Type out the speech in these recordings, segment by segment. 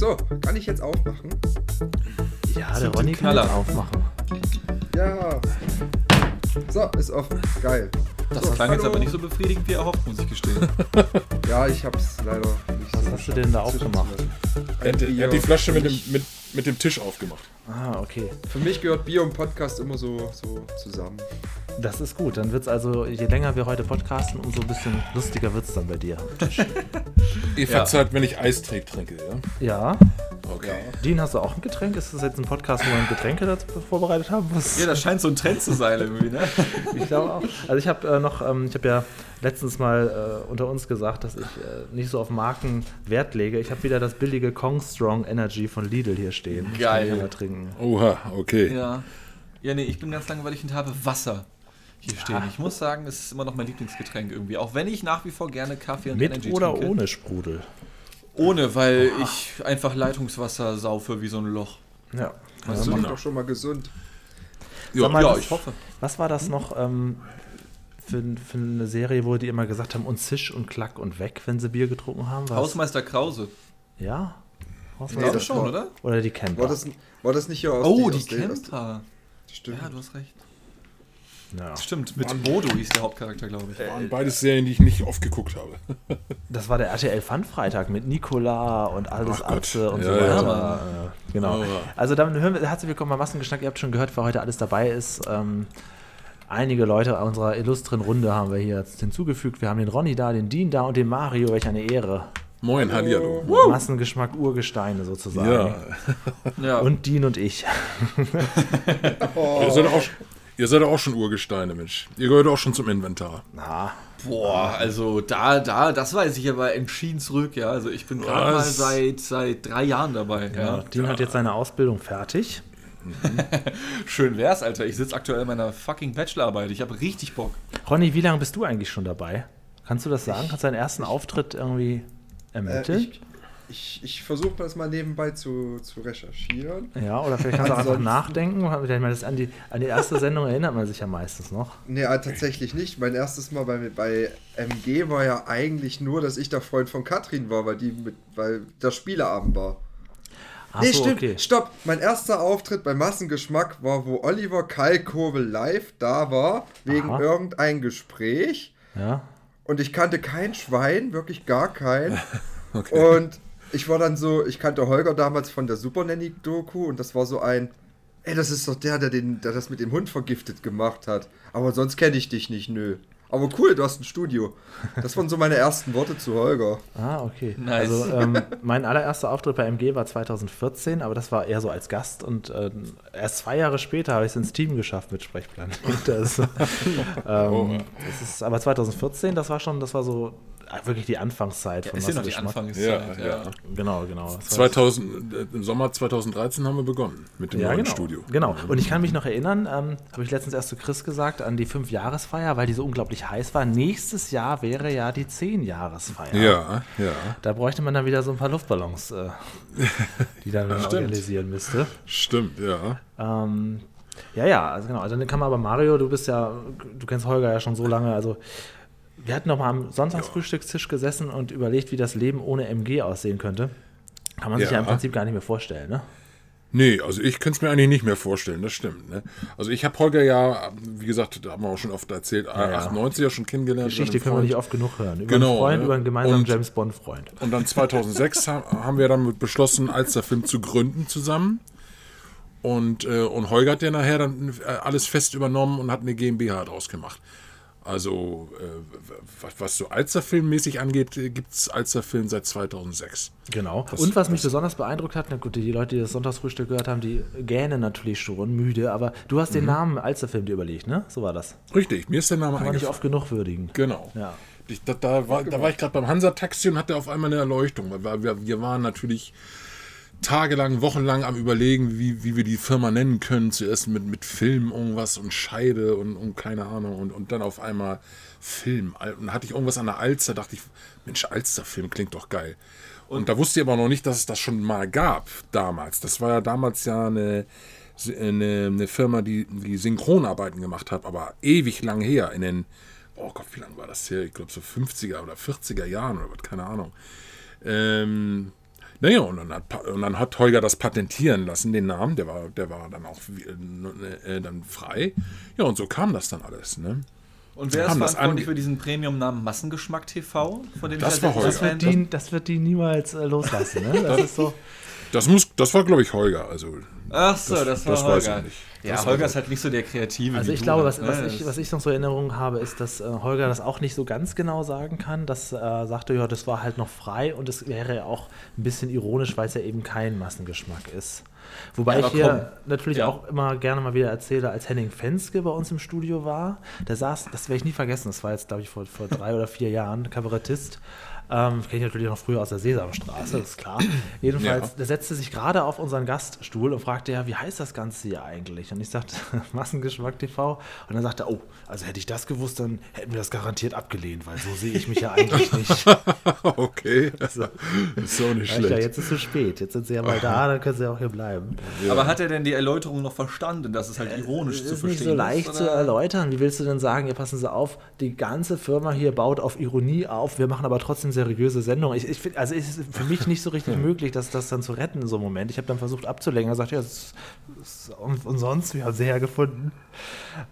So, kann ich jetzt aufmachen? Ja, der Ronny kann Knaller. jetzt aufmachen. Ja. So, ist offen. Geil. Das So, klang jetzt aber nicht so befriedigend wie erhofft, muss ich gestehen. Ja, ich hab's leider nicht Was so hast du denn da aufgemacht? Er hat, er hat die Flasche mit dem, mit, mit dem Tisch aufgemacht. Ah, okay. Für mich gehört Bier und Podcast immer so, so zusammen. Das ist gut. Dann wird es also, je länger wir heute podcasten, umso ein bisschen lustiger wird es dann bei dir. Ihr verzeiht, wenn ich Eistee trinke, ja? Ja. Okay. Dean, hast du auch ein Getränk? Ist das jetzt ein Podcast, wo wir Getränke dazu vorbereitet haben? Was? Ja, das scheint so ein Trend zu sein irgendwie, ne? Ich glaube auch. Also ich habe äh, noch, ähm, ich habe ja letztens mal äh, unter uns gesagt, dass ich äh, nicht so auf Marken Wert lege. Ich habe wieder das billige Kong Strong Energy von Lidl hier stehen. Geil. kann ich mal trinken. Oha, okay. Ja. Ja, nee, ich bin ganz langweilig und habe Wasser hier stehen. Ich muss sagen, es ist immer noch mein Lieblingsgetränk irgendwie. Auch wenn ich nach wie vor gerne Kaffee und Mit Energy oder trinke. ohne Sprudel? Ohne, weil ich einfach Leitungswasser saufe wie so ein Loch. Ja. Das ja ist mach- doch schon mal gesund. Ja, mal, ja, das- ich hoffe. Was war das noch ähm, für, für eine Serie, wo die immer gesagt haben, und zisch und klack und weg, wenn sie Bier getrunken haben? Was? Hausmeister Krause. Ja? Hausmeister? glaube das schon, oder? Oder die Camper? War das, war das nicht hier aus Oh, aus die der- aus- Camper. Stimmt. Ja, du hast recht. Ja. Stimmt, mit Bodo hieß der Hauptcharakter, glaube ich. waren beides Serien, die ich nicht oft geguckt habe. Das war der RTL Fun Freitag mit Nicola und Aldous. Atze und Ja, so ja, weiter. Mann. Äh, genau. Oh. Also dann hören wir, herzlich willkommen bei Massengeschnack. Ihr habt schon gehört, wer heute alles dabei ist. Ähm, einige Leute unserer illustren Runde haben wir hier jetzt hinzugefügt. Wir haben den Ronny da, den Dean da und den Mario. Welch eine Ehre. Moin, Hallihallo. Massengeschmack Urgesteine sozusagen. Ja. Ja. Und Dean und ich. Ihr, seid auch, ihr seid auch schon Urgesteine, Mensch. Ihr gehört auch schon zum Inventar. Na, Boah, also da, da, das weiß ich aber entschieden zurück, ja. Also ich bin gerade mal seit, seit drei Jahren dabei. ja. Ja. Dean hat jetzt seine Ausbildung fertig. Schön wär's, Alter. Ich sitze aktuell in meiner fucking Bachelorarbeit. Ich habe richtig Bock. Ronny, wie lange bist du eigentlich schon dabei? Kannst du das sagen? Kannst du deinen ersten Auftritt irgendwie Äh, ermitteln? ich ich, ich versuche das mal nebenbei zu, zu recherchieren. Ja, oder vielleicht kannst du auch einfach nachdenken. Ich meine, das an, die, an die erste Sendung erinnert man sich ja meistens noch. Nee, äh, tatsächlich nicht. Mein erstes Mal bei, bei MG war ja eigentlich nur, dass ich der Freund von Katrin war, weil die mit, weil der Spieleabend war. Ach nee, so, stimmt. okay. Stopp. Mein erster Auftritt bei Massengeschmack war, wo Oliver Kalkovel live da war, wegen Aha. irgendein Gespräch. Ja. Und ich kannte kein Schwein, wirklich gar kein. Und ich war dann so, ich kannte Holger damals von der Super Nanny-Doku und das war so ein, ey, das ist doch der, der, den, der das mit dem Hund vergiftet gemacht hat. Aber sonst kenne ich dich nicht, nö. Aber cool, du hast ein Studio. Das waren so meine ersten Worte zu Holger. Ah, okay. Nice. Also ähm, mein allererster Auftritt bei MG war 2014, aber das war eher so als Gast und äh, erst zwei Jahre später habe ich es ins Team geschafft mit Sprechplan. Das, ähm, das ist, aber 2014, das war schon, das war so wirklich die Anfangszeit von Ist ja noch die. Anfangszeit. Ja, Ja, ja. Genau, genau. Das war- 2000, äh, Im Sommer 2013 haben wir begonnen mit dem Ja, neuen genau. Studio. Genau. Und ich kann mich noch erinnern, ähm, habe ich letztens erst zu Chris gesagt, an die Fünf-Jahresfeier, weil die so unglaublich heiß war. Nächstes Jahr wäre ja die Zehn-Jahresfeier. Ja, ja. Da bräuchte man dann wieder so ein paar Luftballons, äh, die dann organisieren müsste. Stimmt, ja. Ähm, ja, ja, also genau. Also dann kann man aber Mario, du bist ja, du kennst Holger ja schon so lange, also wir hatten noch mal am Sonntagsfrühstückstisch gesessen und überlegt, wie das Leben ohne MG aussehen könnte. Kann man sich Ja. ja im Prinzip gar nicht mehr vorstellen, ne? Nee, also ich könnte es mir eigentlich nicht mehr vorstellen, das stimmt. Ne? Also ich habe Holger ja, wie gesagt, da haben wir auch schon oft erzählt, ja. 98 ja schon kennengelernt. Geschichte können wir nicht oft genug hören. Über Genau, einen Freund, ne? über einen gemeinsamen Und- James Bond-Freund. Und dann 2006 ha- haben wir dann beschlossen, Alsterfilm zu gründen zusammen. Und, äh, und Holger hat ja nachher dann äh, alles fest übernommen und hat eine GmbH draus gemacht. Also, äh, was, was so Alsterfilmmäßig angeht, gibt es Alsterfilm seit 2006. Genau. und was mich besonders beeindruckt hat, na gut, die Leute, die das Sonntagsfrühstück gehört haben, die gähnen natürlich schon müde, aber du hast den Namen Alsterfilm dir überlegt, ne? So war das. Richtig, mir ist der Name Kann man nicht oft genug würdigen. Genau. Ja. Ich, da, da, war, da war ich gerade beim Hansa-Taxi und hatte auf einmal eine Erleuchtung. Weil wir, wir waren natürlich tagelang, wochenlang am überlegen, wie, wie wir die Firma nennen können. Zuerst mit, mit Film irgendwas und Scheide und, und keine Ahnung. Und, und dann auf einmal Film. Und dann hatte ich irgendwas an der Alster, dachte ich, Mensch, Alster-Film klingt doch geil. Und, da wusste ich aber noch nicht, dass es das schon mal gab damals. Das war ja damals ja eine, eine, eine Firma, die, die Synchronarbeiten gemacht hat, aber ewig lang her, in den, oh Gott, wie lange war das her? Ich glaube so 50er oder 40er Jahren oder was, keine Ahnung. Ähm, Naja, und dann, hat, und dann hat Holger das patentieren lassen, den Namen, der war, der war dann auch äh, dann frei. Ja, und so kam das dann alles, ne? Und wer ist verantwortlich für diesen Premium-Namen Massengeschmack TV? Von dem das, war Holger. Das, wird die, das wird die niemals äh, loslassen, ne? Das, ist so. Das, muss, das war, glaube ich, Holger. Also, Ach so, das, das war das Holger. Ja, das Holger ist halt nicht so der Kreative. Also ich glaube, was, was, ne? ich, was ich noch so in Erinnerung habe, ist, dass äh, Holger das auch nicht so ganz genau sagen kann. Das äh, sagte, ja, das war halt noch frei und es wäre ja auch ein bisschen ironisch, weil es ja eben kein Massengeschmack ist. Wobei ja, ich hier komm. natürlich ja. auch immer gerne mal wieder erzähle, als Henning Fenske bei uns im Studio war, der saß, das werde ich nie vergessen, das war jetzt, glaube ich, vor, vor drei oder vier Jahren, Kabarettist, ähm, Kenne ich natürlich noch früher aus der Sesamstraße, das ist klar. Jedenfalls, ja. der setzte sich gerade auf unseren Gaststuhl und fragte ja, wie heißt das Ganze hier eigentlich? Und ich sagte, Massengeschmack TV. Und dann sagte er, oh, also hätte ich das gewusst, dann hätten wir das garantiert abgelehnt, weil so sehe ich mich ja eigentlich nicht. okay. Also, ist so nicht schlecht. Ja, jetzt ist es zu spät. Jetzt sind sie ja mal da, dann können sie ja auch hier bleiben. Ja. Aber hat er denn die Erläuterung noch verstanden, dass es halt ironisch äh, zu verstehen ist? ist nicht so leicht ist, zu erläutern. Wie willst du denn sagen, ja, passen Sie auf, die ganze Firma hier baut auf Ironie auf, wir machen aber trotzdem sehr seriöse Sendung. Ich, ich find, also es ist für mich nicht so richtig möglich, das, das dann zu retten in so einem Moment. Ich habe dann versucht abzulenken. Er sagt, ja, es ist umsonst, wir haben sie hergefunden.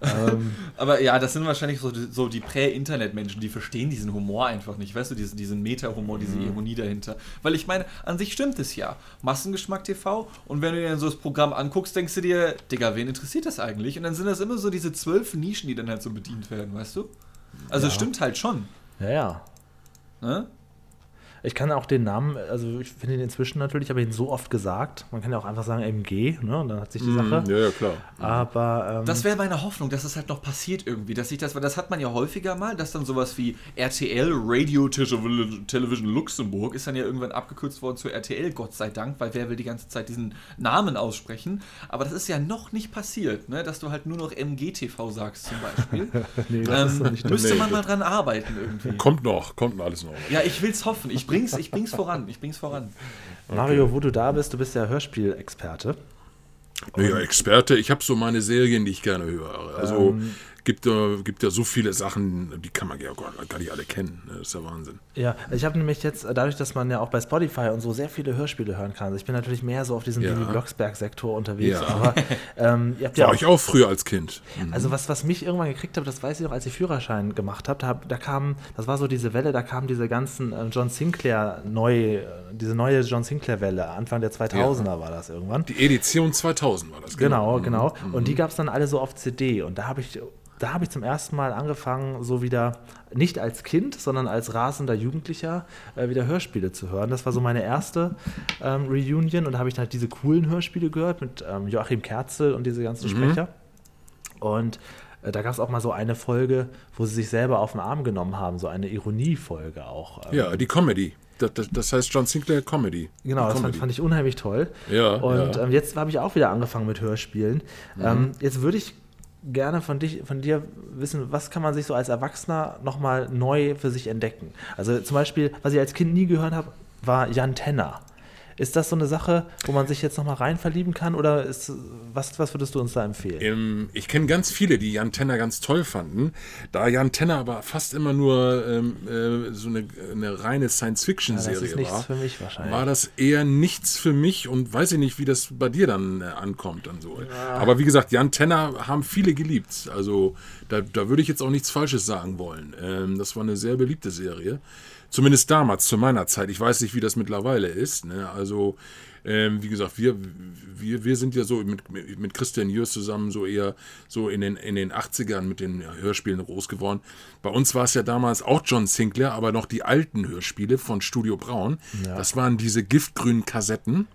ähm. Aber ja, das sind wahrscheinlich so, so die Prä-Internet-Menschen, die verstehen diesen Humor einfach nicht. Weißt du, diesen, diesen Meta-Humor, diese mhm. Ironie dahinter. Weil ich meine, an sich stimmt es ja. Massengeschmack TV. Und wenn du dir dann so das Programm anguckst, denkst du dir, Digga, wen interessiert das eigentlich? Und dann sind das immer so diese zwölf Nischen, die dann halt so bedient werden, weißt du? Also ja. stimmt halt schon. Ja, ja. Ne? Ich kann auch den Namen, also ich finde ihn inzwischen natürlich, habe ihn so oft gesagt. Man kann ja auch einfach sagen MG, ne? Und dann hat sich die Sache. Mm, ja, ja, klar. Aber ähm, das wäre meine Hoffnung, dass es halt noch passiert irgendwie, dass sich das, weil das hat man ja häufiger mal, dass dann sowas wie RTL Radio Television Luxemburg ist dann ja irgendwann abgekürzt worden zu RTL, Gott sei Dank, weil wer will die ganze Zeit diesen Namen aussprechen? Aber das ist ja noch nicht passiert, ne? Dass du halt nur noch MGTV sagst zum Beispiel. nee, ähm, müsste man mal dran arbeiten irgendwie. Kommt noch, kommt alles noch. Ja, ich will es hoffen. Ich bring's, ich bring's voran. Ich bring's voran. Mario, wo du da bist, du bist ja Hörspielexperte. Naja, Experte, ich habe so meine Serien, die ich gerne höre. Also ähm, gibt, äh, gibt ja so viele Sachen, die kann man ja gar, gar nicht alle kennen. Ne? Das ist ja Wahnsinn. Ja, ich habe nämlich jetzt, dadurch, dass man ja auch bei Spotify und so sehr viele Hörspiele hören kann, also ich bin natürlich mehr so auf diesem ja. Blocksberg-Sektor unterwegs. Ja. Aber ähm, ihr habt War ja auch, ich auch früher als Kind. Mhm. Also was, was mich irgendwann gekriegt hat, das weiß ich noch, als ich Führerschein gemacht habe, da, da kam, das war so diese Welle, da kamen diese ganzen äh, John Sinclair neu, diese neue John Sinclair-Welle, Anfang der 2000er ja. war das irgendwann. Die Edition 2000 war das. Genau, genau. genau. Mhm. Und die gab es dann alle so auf CD und da habe ich da habe ich zum ersten Mal angefangen, so wieder nicht als Kind, sondern als rasender Jugendlicher äh, wieder Hörspiele zu hören. Das war so meine erste ähm, Reunion und da habe ich halt diese coolen Hörspiele gehört mit ähm, Joachim Kerzel und diese ganzen mhm. Sprecher. Und äh, da gab es auch mal so eine Folge, wo sie sich selber auf den Arm genommen haben, so eine Ironiefolge auch. Ähm. Ja, die Comedy. Das, das, das, heißt John Sinclair Comedy. Genau, das Comedy. Fand, fand, ich unheimlich toll. Ja. Und ja. Ähm, jetzt habe ich auch wieder angefangen mit Hörspielen. Mhm. Ähm, jetzt würde ich gerne von, dich, von dir wissen, was kann man sich so als Erwachsener nochmal neu für sich entdecken? Also zum Beispiel, was ich als Kind nie gehört habe, war Jan Tenner. Ist das so eine Sache, wo man sich jetzt nochmal rein verlieben kann oder ist, was, was würdest du uns da empfehlen? Ähm, ich kenne ganz viele, die Jan Tenner ganz toll fanden. Da Jan Tenner aber fast immer nur ähm, äh, so eine, eine reine Science-Fiction-Serie ja, war, für mich wahrscheinlich. war das eher nichts für mich und weiß ich nicht, wie das bei dir dann äh, ankommt. Dann so. Ja. Aber wie gesagt, Jan Tenner haben viele geliebt. Also da, da würde ich jetzt auch nichts Falsches sagen wollen. Ähm, das war eine sehr beliebte Serie. Zumindest damals, zu meiner Zeit. Ich weiß nicht, wie das mittlerweile ist. Ne? Also, ähm, wie gesagt, wir, wir, wir sind ja so mit, mit Christian Jürs zusammen so eher so in den, in den 80ern mit den Hörspielen groß geworden. Bei uns war es ja damals auch John Sinclair, aber noch die alten Hörspiele von Studio Braun. Ja. Das waren diese giftgrünen Kassetten.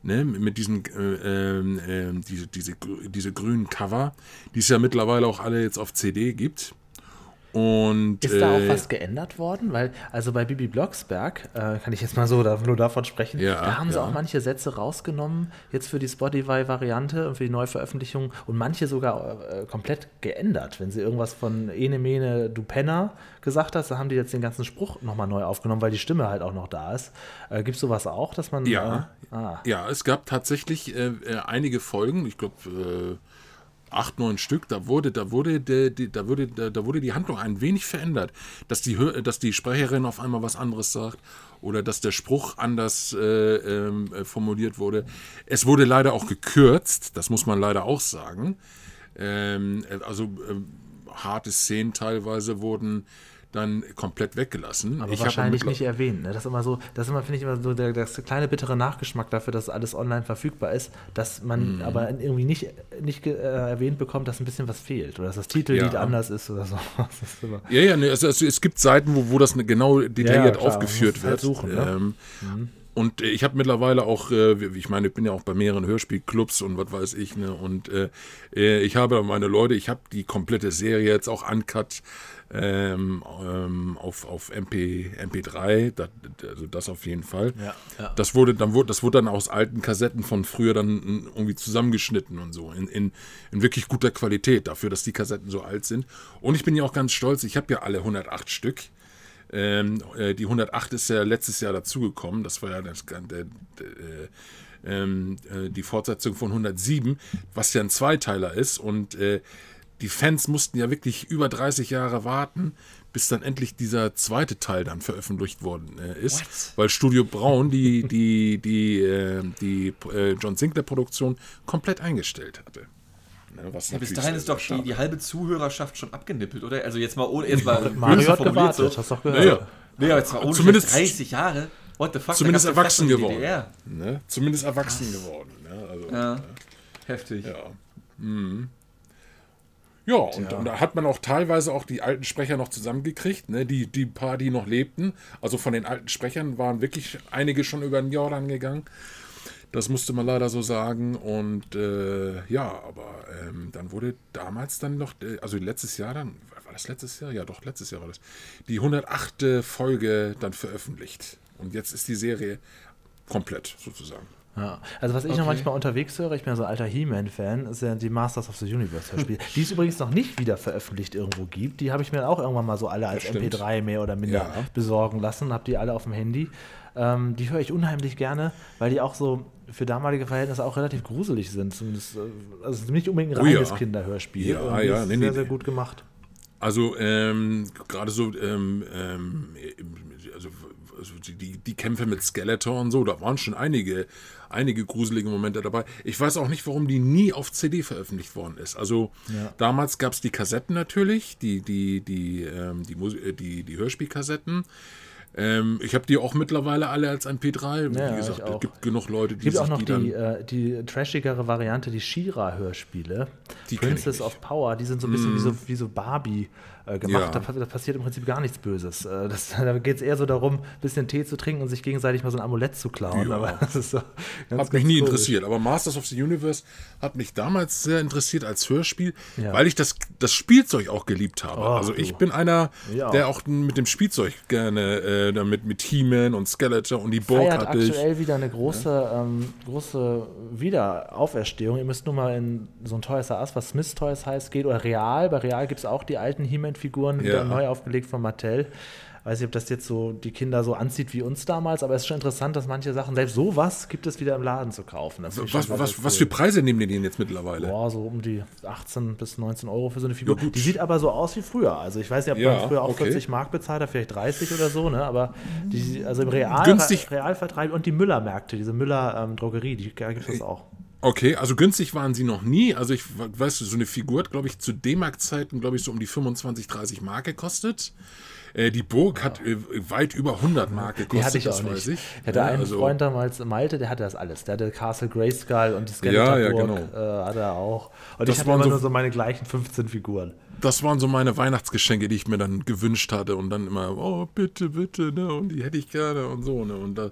Ne, mit diesen äh, äh, diese, diese, diese grünen Cover, die es ja mittlerweile auch alle jetzt auf CD gibt. Und, ist da auch äh, was geändert worden? Weil, also bei Bibi Blocksberg, äh, kann ich jetzt mal so da, nur davon sprechen, ja, da haben sie ja. auch manche Sätze rausgenommen, jetzt für die Spotify-Variante und für die Neuveröffentlichung und manche sogar äh, komplett geändert. Wenn sie irgendwas von Ene Mene Du Penner gesagt hast, da haben die jetzt den ganzen Spruch nochmal neu aufgenommen, weil die Stimme halt auch noch da ist. Äh, Gibt es sowas auch, dass man. Ja, äh, ah. ja es gab tatsächlich äh, einige Folgen, ich glaube acht, neun Stück, da wurde, da wurde, de, de, da wurde, da, wurde die Handlung ein wenig verändert. Dass die, dass die Sprecherin auf einmal was anderes sagt oder dass der Spruch anders äh, äh, formuliert wurde. Es wurde leider auch gekürzt, das muss man leider auch sagen. Ähm, also äh, harte Szenen teilweise wurden dann komplett weggelassen. Aber ich wahrscheinlich nicht erwähnt. Ne? Das ist immer so, das ist immer, finde ich, immer so der, der, kleine bittere Nachgeschmack dafür, dass alles online verfügbar ist, dass man mhm. aber irgendwie nicht, nicht äh, erwähnt bekommt, dass ein bisschen was fehlt oder dass das Titellied ja. anders ist oder so. ja, ja, ne, also, also, es gibt Seiten, wo, wo das genau detailliert ja, aufgeführt halt wird. Suchen, ne? ähm, mhm. Und ich habe mittlerweile auch, äh, ich meine, ich bin ja auch bei mehreren Hörspielclubs und was weiß ich, ne? Und äh, äh ich habe meine Leute, ich habe die komplette Serie jetzt auch uncut ähm, ähm, auf, auf MP, MP3, das, also das auf jeden Fall. Ja, ja. Das wurde dann wurde, das wurde dann aus alten Kassetten von früher dann irgendwie zusammengeschnitten und so. In, in, in wirklich guter Qualität, dafür, dass die Kassetten so alt sind. Und ich bin ja auch ganz stolz, ich habe ja alle 108 Stück. Ähm, äh, die 108 ist ja letztes Jahr dazugekommen. Das war ja das, äh, ähm, äh, die Fortsetzung von 107, was ja ein Zweiteiler ist. Und äh, die Fans mussten ja wirklich über 30 Jahre warten, bis dann endlich dieser zweite Teil dann veröffentlicht worden äh, ist, What? weil Studio Braun die, die, die, äh, die äh, John Sinclair-Produktion komplett eingestellt hatte. Ne, ja, bis dahin ist doch die, die, halbe Zuhörerschaft schon abgenippelt, oder? Also jetzt mal ohne jetzt mal Mario hat gewartet, so. hast doch gehört. Naja. Nee, jetzt mal ohne zumindest 30 Jahre. What the fuck? Zumindest erwachsen geworden. Ne? Zumindest erwachsen geworden. Ne? Also, ja. Ne? Heftig. Ja. Mhm. Ja, und, und, da hat man auch teilweise auch die alten Sprecher noch zusammengekriegt, ne? die, die paar, die noch lebten. Also von den alten Sprechern waren wirklich einige schon über den Jordan gegangen. Das musste man leider so sagen. Und äh, ja, aber ähm, dann wurde damals dann noch, äh, also letztes Jahr dann, war das letztes Jahr? Ja, doch, letztes Jahr war das. Die 108. Folge dann veröffentlicht. Und jetzt ist die Serie komplett sozusagen. Ja. Also was ich okay. noch manchmal unterwegs höre, ich bin ja so ein alter He-Man-Fan, ist ja die Masters of the Universe Hörspiele, die es übrigens noch nicht wieder veröffentlicht irgendwo gibt. Die habe ich mir auch irgendwann mal so alle als MP3 mehr oder minder ja. besorgen lassen, habe die alle auf dem Handy. Ähm, die höre ich unheimlich gerne, weil die auch so für damalige Verhältnisse auch relativ gruselig sind. Zumindest, äh, also nicht unbedingt ein reines oh ja. Kinderhörspiel. Ja, ja, nee, sehr, nee, sehr gut gemacht. Also ähm, gerade so, ähm, ähm, also, also die, die Kämpfe mit Skeletor und so, da waren schon einige einige gruselige Momente dabei. Ich weiß auch nicht, warum die nie auf CD veröffentlicht worden ist. Also ja. damals gab es die Kassetten natürlich, die, die, die, ähm, die, die, die, die Hörspielkassetten. Ähm, ich habe die auch mittlerweile alle als MP3. Ja, Wie gesagt, es gibt genug Leute, die Es gibt auch noch die, die, äh, die trashigere Variante, die Shira-Hörspiele. Princess of Power, die sind so ein bisschen mm. wie, so, wie so Barbie äh, gemacht. Ja. Da, da, passiert im Prinzip gar nichts Böses. Äh, das, da geht es eher so darum, ein bisschen Tee zu trinken und sich gegenseitig mal so ein Amulett zu klauen. Ja. Aber das ist so ganz, hat mich nie cool. interessiert. Aber Masters of the Universe hat mich damals sehr interessiert als Hörspiel, ja. weil ich das, das Spielzeug auch geliebt habe. Oh, also ich du. bin einer, der auch mit dem Spielzeug gerne äh, damit mit He-Man und Skeletor und die Burg hatte aktuell ich. wieder eine große, ähm, große Wiederauferstehung. Ihr müsst nur mal in so ein Toys R Us, was Smith Toys heißt, geht oder Real. Bei Real gibt es auch die alten He-Man Figuren wieder neu aufgelegt von Mattel. Weiß nicht, ob das jetzt so die Kinder so anzieht wie uns damals, aber es ist schon interessant, dass manche Sachen, selbst sowas gibt es wieder im Laden zu kaufen. was, was, was, was, für Preise nehmen die denn jetzt mittlerweile? Boah, so um die 18 bis 19 Euro für so eine Figur. Ja, die sieht aber so aus wie früher. Also ich weiß nicht, ob ja, man früher auch okay. 40 Mark bezahlt hat, vielleicht 30 oder so, ne? Aber die, also im Real, Günstig. Realvertreib und die Müller-Märkte, diese Müller-Drogerie, ähm, die gibt es auch. Okay, also günstig waren sie noch nie. Also ich weiß, so eine Figur hat, glaube ich, zu D-Mark-Zeiten, glaube ich, so um die 25, 30 Mark gekostet. Äh, die Burg hat äh, weit über 100 Mark gekostet, die hatte ich auch nicht. Ich. ich hatte einen also, Freund damals, Malte, der hatte das alles. Der hatte Castle Grayskull und die Skeletor ja, ja, genau. äh, hatte er auch. Und das ich hatte immer so, nur so meine gleichen 15 Figuren. Das waren so meine Weihnachtsgeschenke, die ich mir dann gewünscht hatte und dann immer, oh bitte, bitte, ne, und die hätte ich gerne und so, ne, und da,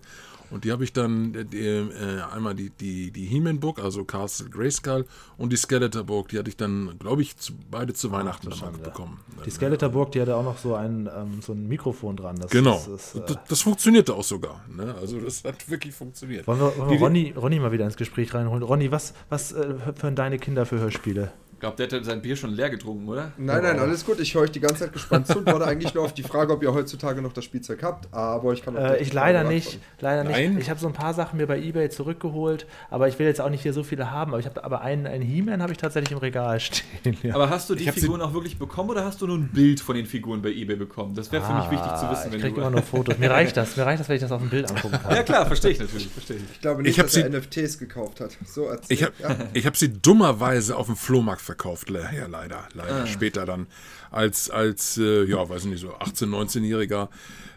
und die habe ich dann äh, äh, einmal die, die, die He-Man-Book, also Castle Grayskull, und die Skeletor-Book, die hatte ich dann, glaube ich, zu, beide zu Weihnachten Ach, dann bekommen. Die Skeletor-Book, die hatte auch noch so ein, ähm, so ein Mikrofon dran. Das genau. Ist, ist, äh das, das, funktionierte auch sogar. Ne? Also das hat wirklich funktioniert. Wollen wir, wollen wir Ronny, Ronny mal wieder ins Gespräch reinholen? Ronny, was, was äh, hören deine Kinder für Hörspiele? Ich glaube, der hat sein Bier schon leer getrunken, oder? Nein, nein, alles gut. Ich höre euch die ganze Zeit gespannt zu und warte eigentlich nur auf die Frage, ob ihr heutzutage noch das Spielzeug habt. Aber ich kann auch Äh, ich leider nicht. Leider Nein? nicht. Ich habe so ein paar Sachen mir bei eBay zurückgeholt, aber ich will jetzt auch nicht hier so viele haben. Aber ich habe aber einen, einen He-Man habe ich tatsächlich im Regal stehen. Ja. Aber hast du die Ich Figuren auch wirklich bekommen oder hast du nur ein Bild von den Figuren bei eBay bekommen? Das wäre für mich wichtig zu Ah, wissen, Ich wenn kriege du. immer nur Fotos. Mir reicht das. Mir reicht das, wenn ich das auf dem Bild angucken kann. ja klar, verstehe ich natürlich, verstehe ich. Ich glaube nicht, Ich dass er sie- NFTs gekauft hat. So erzählt. Ich habe ja. ich hab sie dummerweise auf dem Flohmarkt verkauft, ja leider, leider. Ah. Später dann als, als äh, ja, weiß nicht, so 18-, 19-Jähriger.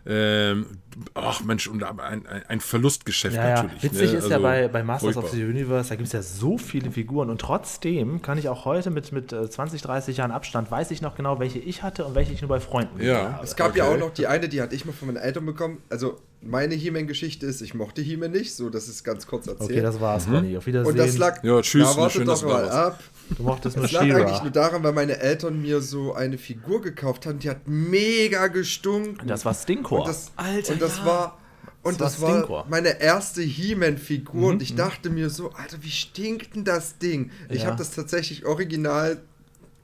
Ähm, ach Mensch, und aber ein, ein, Verlustgeschäft Ja, ja. natürlich. Witzig ne? ist ja Also, bei, bei Masters of furchtbar. the Universe, da gibt es ja so viele Figuren und trotzdem kann ich auch heute mit, mit äh, 20, 30 Jahren Abstand, weiß ich noch genau, welche ich hatte und welche ich nur bei Freunden Ja. habe. Es gab ja Okay. auch noch die eine, die hatte ich mal von meinen Eltern bekommen. Also meine He-Man-Geschichte ist, ich mochte He-Man nicht, so das ist ganz kurz erzählt. Okay, das war's, Conny. Auf Wiedersehen. und das lag, Ja, tschüss, warte schön, doch da mal ab. du mochtest nur Es lag eigentlich She-Ra. nur daran, weil meine Eltern mir so eine Figur gekauft haben, die hat mega gestunken. Das war Stinkor. Und das, Alter, und das ja. war und Das das, war war Stinkor. meine erste He-Man-Figur Mhm, und ich dachte mir so, Alter, wie stinkt denn das Ding? Ich Ja. habe das tatsächlich original,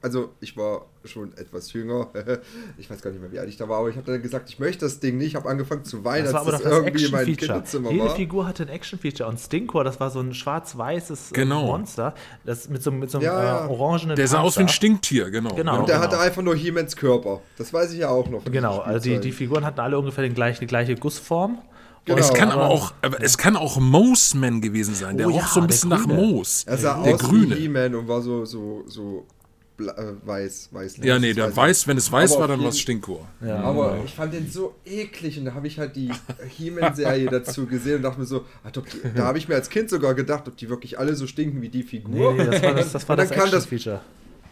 also ich war schon etwas jünger, ich weiß gar nicht mehr, wie alt ich da war, aber ich habe dann gesagt, ich möchte das Ding nicht, ich habe angefangen zu weinen, Das war als das das irgendwie in meinem Action-Feature. Kinderzimmer Jede war. Figur hatte ein Action-Feature und Stinkor, das war so ein schwarz-weißes äh, Genau. Monster, das mit so, mit so einem Ja, äh, orangenen Der sah aus wie ein Panzer. Stinktier, genau. Genau. Und der genau. hatte einfach nur He-Mans Körper. Das weiß ich ja auch noch. Genau, also die, die. Figuren hatten alle ungefähr den gleichen, die gleiche Gussform. Genau. Es kann aber auch, aber es kann auch Moseman gewesen sein. Der Oh roch ja, so ein bisschen nach. Moos. Er sah der aus Grüne. wie He-Man und war so, so, so äh, weiß, weiß. Ja, nee, der weiß, wenn es weiß Aber war, dann war es Stinkor. Ja. Aber ich fand den so eklig und da habe ich halt die He-Man-Serie dazu gesehen und dachte mir so, ob die, da habe ich mir als Kind sogar gedacht, ob die wirklich alle so stinken wie die Figur. Nee, das war das, das, war Und dann das kam das- Action-Feature.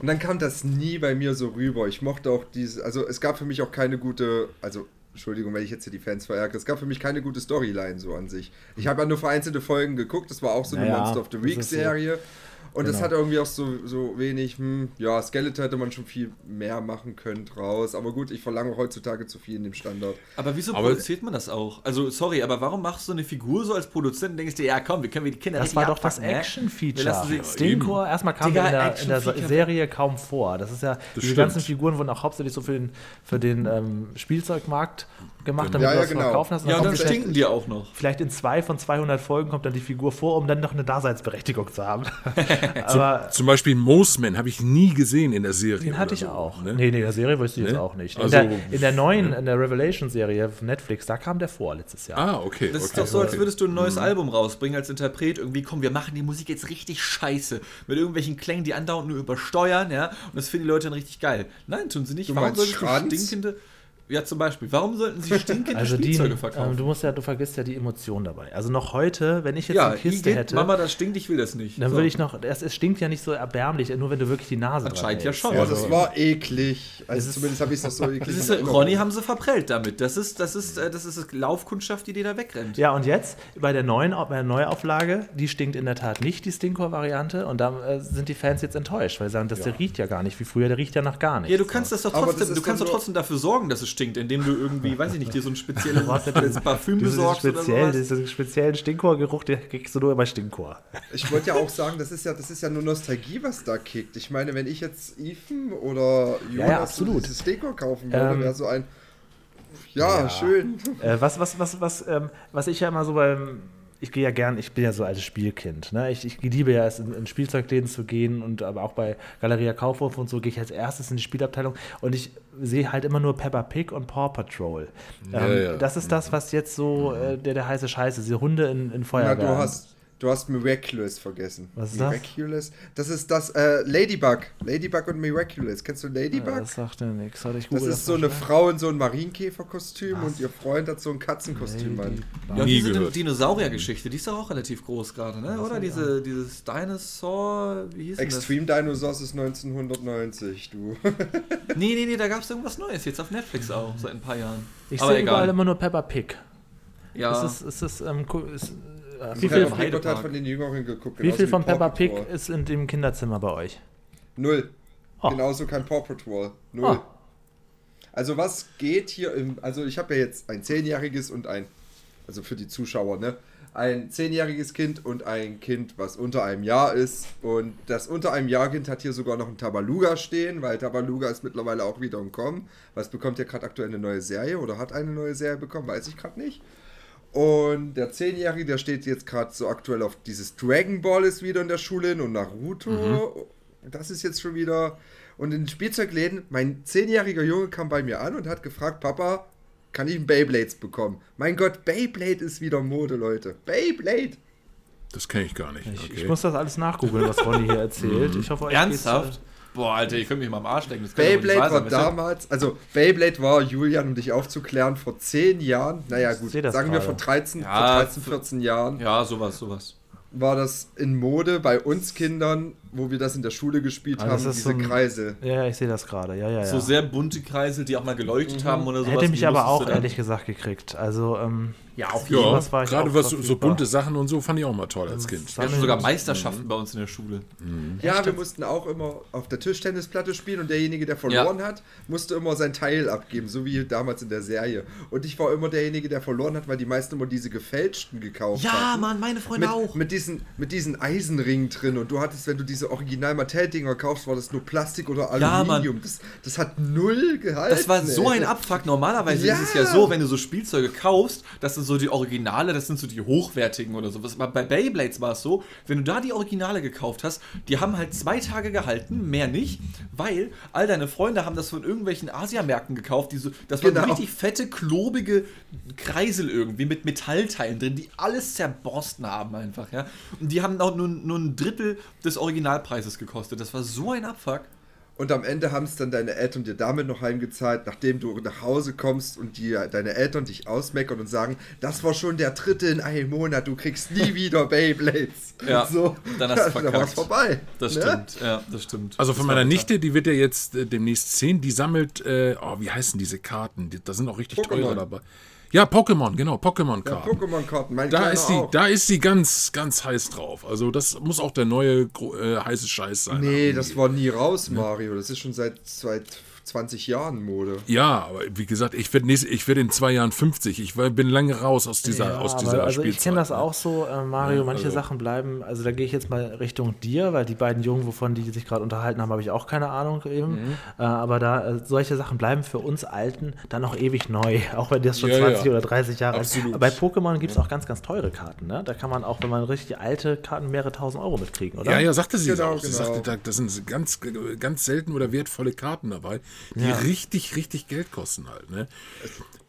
Und dann kam das nie bei mir so rüber. Ich mochte auch diese, also es gab für mich auch keine gute, also Entschuldigung, wenn ich jetzt hier die Fans verärgere, es gab für mich keine gute Storyline so an sich. Ich habe ja nur vereinzelte Folgen geguckt, das war auch so eine Naja, Monster of the ist so. Und es Genau. hat irgendwie auch so, so wenig, hm, ja, Skeletor hätte man schon viel mehr machen können draus. Aber gut, ich verlange heutzutage zu viel in dem Standard. Aber wieso Aber- produziert man das auch? Also, sorry, aber warum machst du eine Figur so als Produzent und denkst dir, ja komm, wir können wir die Kinder Das war doch das ne? Wir Action-Feature. lassen sie- Stinkor, erstmal kam Digga, in der, in der Serie kaum vor. Das ist ja, diese stimmt. ganzen Figuren wurden auch hauptsächlich so für den, für den ähm, Spielzeugmarkt gemacht, damit Ja, du ja, das genau. verkaufen hast. Ja, und dann kommt vielleicht- stinken die auch noch. Vielleicht in zwei von 200 Folgen kommt dann die Figur vor, um dann noch eine Daseinsberechtigung zu haben. Aber Zum Beispiel Moseman habe ich nie gesehen in der Serie. den hatte ich so, auch. Ne? Nee, nee, der Serie wusste ich jetzt Ne? auch nicht. In, Also, der, in der neuen, in der Revelation-Serie von Netflix, da kam der vor letztes Jahr. Ah, okay. Das ist okay, doch so, als würdest du ein Mhm. neues Album rausbringen als Interpret. Irgendwie, komm, wir machen die Musik jetzt richtig scheiße. Mit irgendwelchen Klängen, die andauernd nur übersteuern, ja. Und das finden die Leute dann richtig geil. Nein, tun sie nicht. Du Warum meinst solltest du stinkende. Ja, zum Beispiel. Warum sollten sie stinkende Also die, Spielzeuge ähm, verkaufen? du musst ja, du vergisst ja die Emotion dabei. Also noch heute, wenn ich jetzt ja, eine Kiste Igitt, hätte, Mama, das stinkt, ich will das nicht. dann So. würde ich noch, es, es stinkt ja nicht so erbärmlich, nur wenn du wirklich die Nase dran Anscheinend ja schon. Ja, Also- das war eklig. Also ist- zumindest habe ich es noch so eklig. Das ist. Ronny haben sie verprellt damit. Das ist, das ist, äh, das ist Laufkundschaft, die dir da wegrennt. Ja, und jetzt bei der neuen bei der Neuauflage, die stinkt in der Tat nicht, die Stinkor-Variante. Und da äh, sind die Fans jetzt enttäuscht, weil sie sagen, das der riecht ja gar nicht wie früher, der riecht ja nach gar nichts. Ja, du kannst das doch trotzdem, das du ist kannst doch trotzdem dafür sorgen, dass es stinkt, indem du irgendwie, weiß ich nicht, dir so ein spezielles Parfüm besorgst oder speziell, sowas. diesen speziellen Stinkor-Geruch, den kriegst du nur bei Stinkor. Ich wollte ja auch sagen, das ist ja, das ist ja nur Nostalgie, was da kickt. Ich meine, wenn ich jetzt Ethan oder Ja, ja, absolut. dieses Sticker kaufen würde, Ähm, wäre so ein. Ja, ja. schön. Äh, was, was, was, was, ähm, was ich ja immer so beim. Ich gehe ja gern, ich bin ja so altes Spielkind. Ne? Ich, ich liebe ja es, in, in Spielzeugläden zu gehen und aber auch bei Galeria Kaufhof und so gehe ich als erstes in die Spielabteilung und ich sehe halt immer nur Peppa Pig und Paw Patrol. Ja, ähm, ja. Das ist das, was jetzt so äh, der, der heiße Scheiß ist, diese Hunde in, in Feuerwehr. du hast, du hast Miraculous vergessen. Was ist das? Miraculous? Das ist das äh, Ladybug. Ladybug und Miraculous. Kennst du Ladybug? das sagt ja nichts. Warte, ich Das google ist so mal eine schnell. Frau in so einem Marienkäferkostüm und ihr Freund hat so ein Katzenkostüm an. Ja, diese gehört. Dinosaurier-Geschichte, die ist doch auch relativ groß gerade, ne? Oder diese, dieses Dinosaur, wie hieß Extreme Dinosaurs ist 1990, du. das? Nee, nee, nee, da gab es irgendwas Neues, jetzt auf Netflix auch, seit ein paar Jahren. Ich sehe überall immer nur Peppa Pig. Ja, Ist es, ist ähm, ist, wie Wie viel, halt von den Jüngeren geguckt? wie viel von Peppa Pig ist in dem Kinderzimmer bei euch? Null. Oh. Genauso kein Paw Patrol. Null. Oh. Also was geht hier im, also ich habe ja jetzt ein zehnjähriges und ein, also für die Zuschauer, ne? ein zehnjähriges Kind und ein Kind, was unter einem Jahr ist. Und das unter einem Jahr Kind hat hier sogar noch ein Tabaluga stehen, weil Tabaluga ist mittlerweile auch wieder im Kommen. Was bekommt ja gerade aktuell eine neue Serie oder hat eine neue Serie bekommen, weiß ich gerade nicht. Und der Zehnjährige, der steht jetzt gerade so aktuell auf dieses Dragon Ball ist wieder in der Schule hin und Naruto. Mhm. Das ist jetzt schon wieder. Und in den Spielzeugläden, mein zehnjähriger Junge kam bei mir an und hat gefragt, Papa, kann ich ein Beyblades bekommen? Mein Gott, Beyblade ist wieder Mode, Leute. Beyblade! Das kenne ich gar nicht. Ich, okay. ich, muss das alles nachgoogeln, was Ronny hier erzählt. Ich hoffe, euch Ernsthaft? Boah, Alter, ich könnte mich mal am Arsch denken. Beyblade war sein, damals, also Beyblade war, Julian, um dich aufzuklären, vor 10 Jahren, naja gut, sagen gerade. wir vor 13, ja, vor 13, 14 Jahren. Ja, sowas, sowas war das in Mode bei uns Kindern, wo wir das in der Schule gespielt ah, haben, diese so ein, Kreisel. Ja, ich sehe das gerade. Ja, ja, ja. So sehr bunte Kreisel, die auch mal geleuchtet mhm. haben oder sowas. Hätte mich aber auch ehrlich gesagt gekriegt. Also, ähm, ja, auf jeden Fall. Ja, gerade was so, so, bunte Sachen und so fand ich auch mal toll als Kind. Wir hatten sogar Meisterschaften mhm. bei uns in der Schule. Mhm. Ja, ja wir mussten auch immer auf der Tischtennisplatte spielen und derjenige, der verloren ja. hat, musste immer sein Teil abgeben, so wie damals in der Serie. Und ich war immer derjenige, der verloren hat, weil die meisten immer diese gefälschten gekauft haben. Ja, Mann, meine Freunde mit, auch. Mit diesen, mit diesen Eisenringen drin und du hattest, wenn du diese original Mattel-Dinger kaufst, war das nur Plastik oder Aluminium. Ja, das, das hat null gehalten. Das war so ey. ein Abfuck. Normalerweise ist es ja so, wenn du so Spielzeuge kaufst, das sind so die Originale das sind so die hochwertigen oder sowas. Aber bei Beyblades war es so, wenn du da die Originale gekauft hast, die haben halt zwei Tage gehalten, mehr nicht, weil all deine Freunde haben das von irgendwelchen Asiamärkten gekauft, die so, das waren genau. so richtig fette, klobige Kreisel irgendwie mit Metallteilen drin, die alles zerborsten haben einfach, ja. Und die haben auch nur, nur ein Drittel des Originalpreises gekostet. Das war so ein Abfuck. Und am Ende haben es dann deine Eltern dir damit noch heimgezahlt, nachdem du nach Hause kommst und die, deine Eltern dich ausmeckern und sagen, das war schon der dritte in einem Monat, du kriegst nie wieder Beyblades. ja, so, dann hast du verkackt. Dann war's vorbei. Das ne? stimmt, ja, das stimmt. Also von meiner Nichte, die wird ja jetzt äh, demnächst zehn, die sammelt, äh, oh, wie heißen diese Karten? Die, da sind auch richtig Pokémon. teure dabei. Ja, Pokémon, genau, Pokémon-Karten. Ja, Pokémon-Karten, mein da ist, die, da ist sie ganz, ganz heiß drauf. Also, das muss auch der neue äh, heiße Scheiß sein. Nee, das war nie raus, Mario. Das ist schon seit, seit 20 Jahren Mode. Ja, aber wie gesagt, ich werde werd in zwei Jahren 50. Ich bin lange raus aus dieser, ja, aus dieser also Spielzeit. Ich kenne das auch so, äh, Mario. Ja, manche also. Sachen bleiben, also da gehe ich jetzt mal Richtung dir, weil die beiden Jungen, wovon die sich gerade unterhalten haben, habe ich auch keine Ahnung eben. Mhm. Äh, aber da, äh, solche Sachen bleiben für uns Alten dann noch ewig neu, auch wenn das schon ja, 20 oder 30 Jahre alt ist. Bei Pokémon gibt es auch ganz, ganz teure Karten. Ne? Da kann man auch, wenn man richtig alte Karten, mehrere tausend Euro mitkriegen, oder? Ja, ja, sagte sie genau, auch. Sie genau. sagte, da, sind ganz, ganz selten oder wertvolle Karten dabei, die richtig richtig, richtig Geld kosten halt. Ne?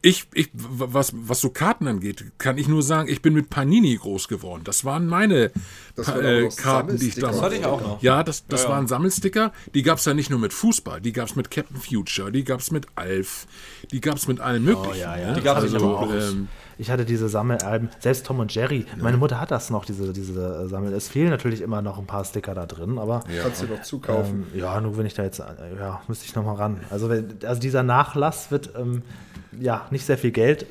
Ich, ich, was, was so Karten angeht, kann ich nur sagen, ich bin mit Panini groß geworden. Das waren meine das pa äh, Karten, die ich damals. Das hatte ich auch noch. Ja, das, das ja, waren Sammelsticker. Die gab es ja nicht nur mit Fußball, die gab es mit Captain Future, die gab es mit Alf, die gab es mit allem möglichen. Oh, ja, ja. Die gab es also, auch. Ähm, ich hatte diese Sammelalben, selbst Tom und Jerry. Ja. Meine Mutter hat das noch, diese, diese Sammel. Es fehlen natürlich immer noch ein paar Sticker da drin, aber. Ja. Kannst du noch zukaufen. Ähm, ja, nur wenn ich da jetzt, ja, müsste ich noch mal ran. Also, wenn, also dieser Nachlass wird ähm, ja nicht sehr viel Geld äh,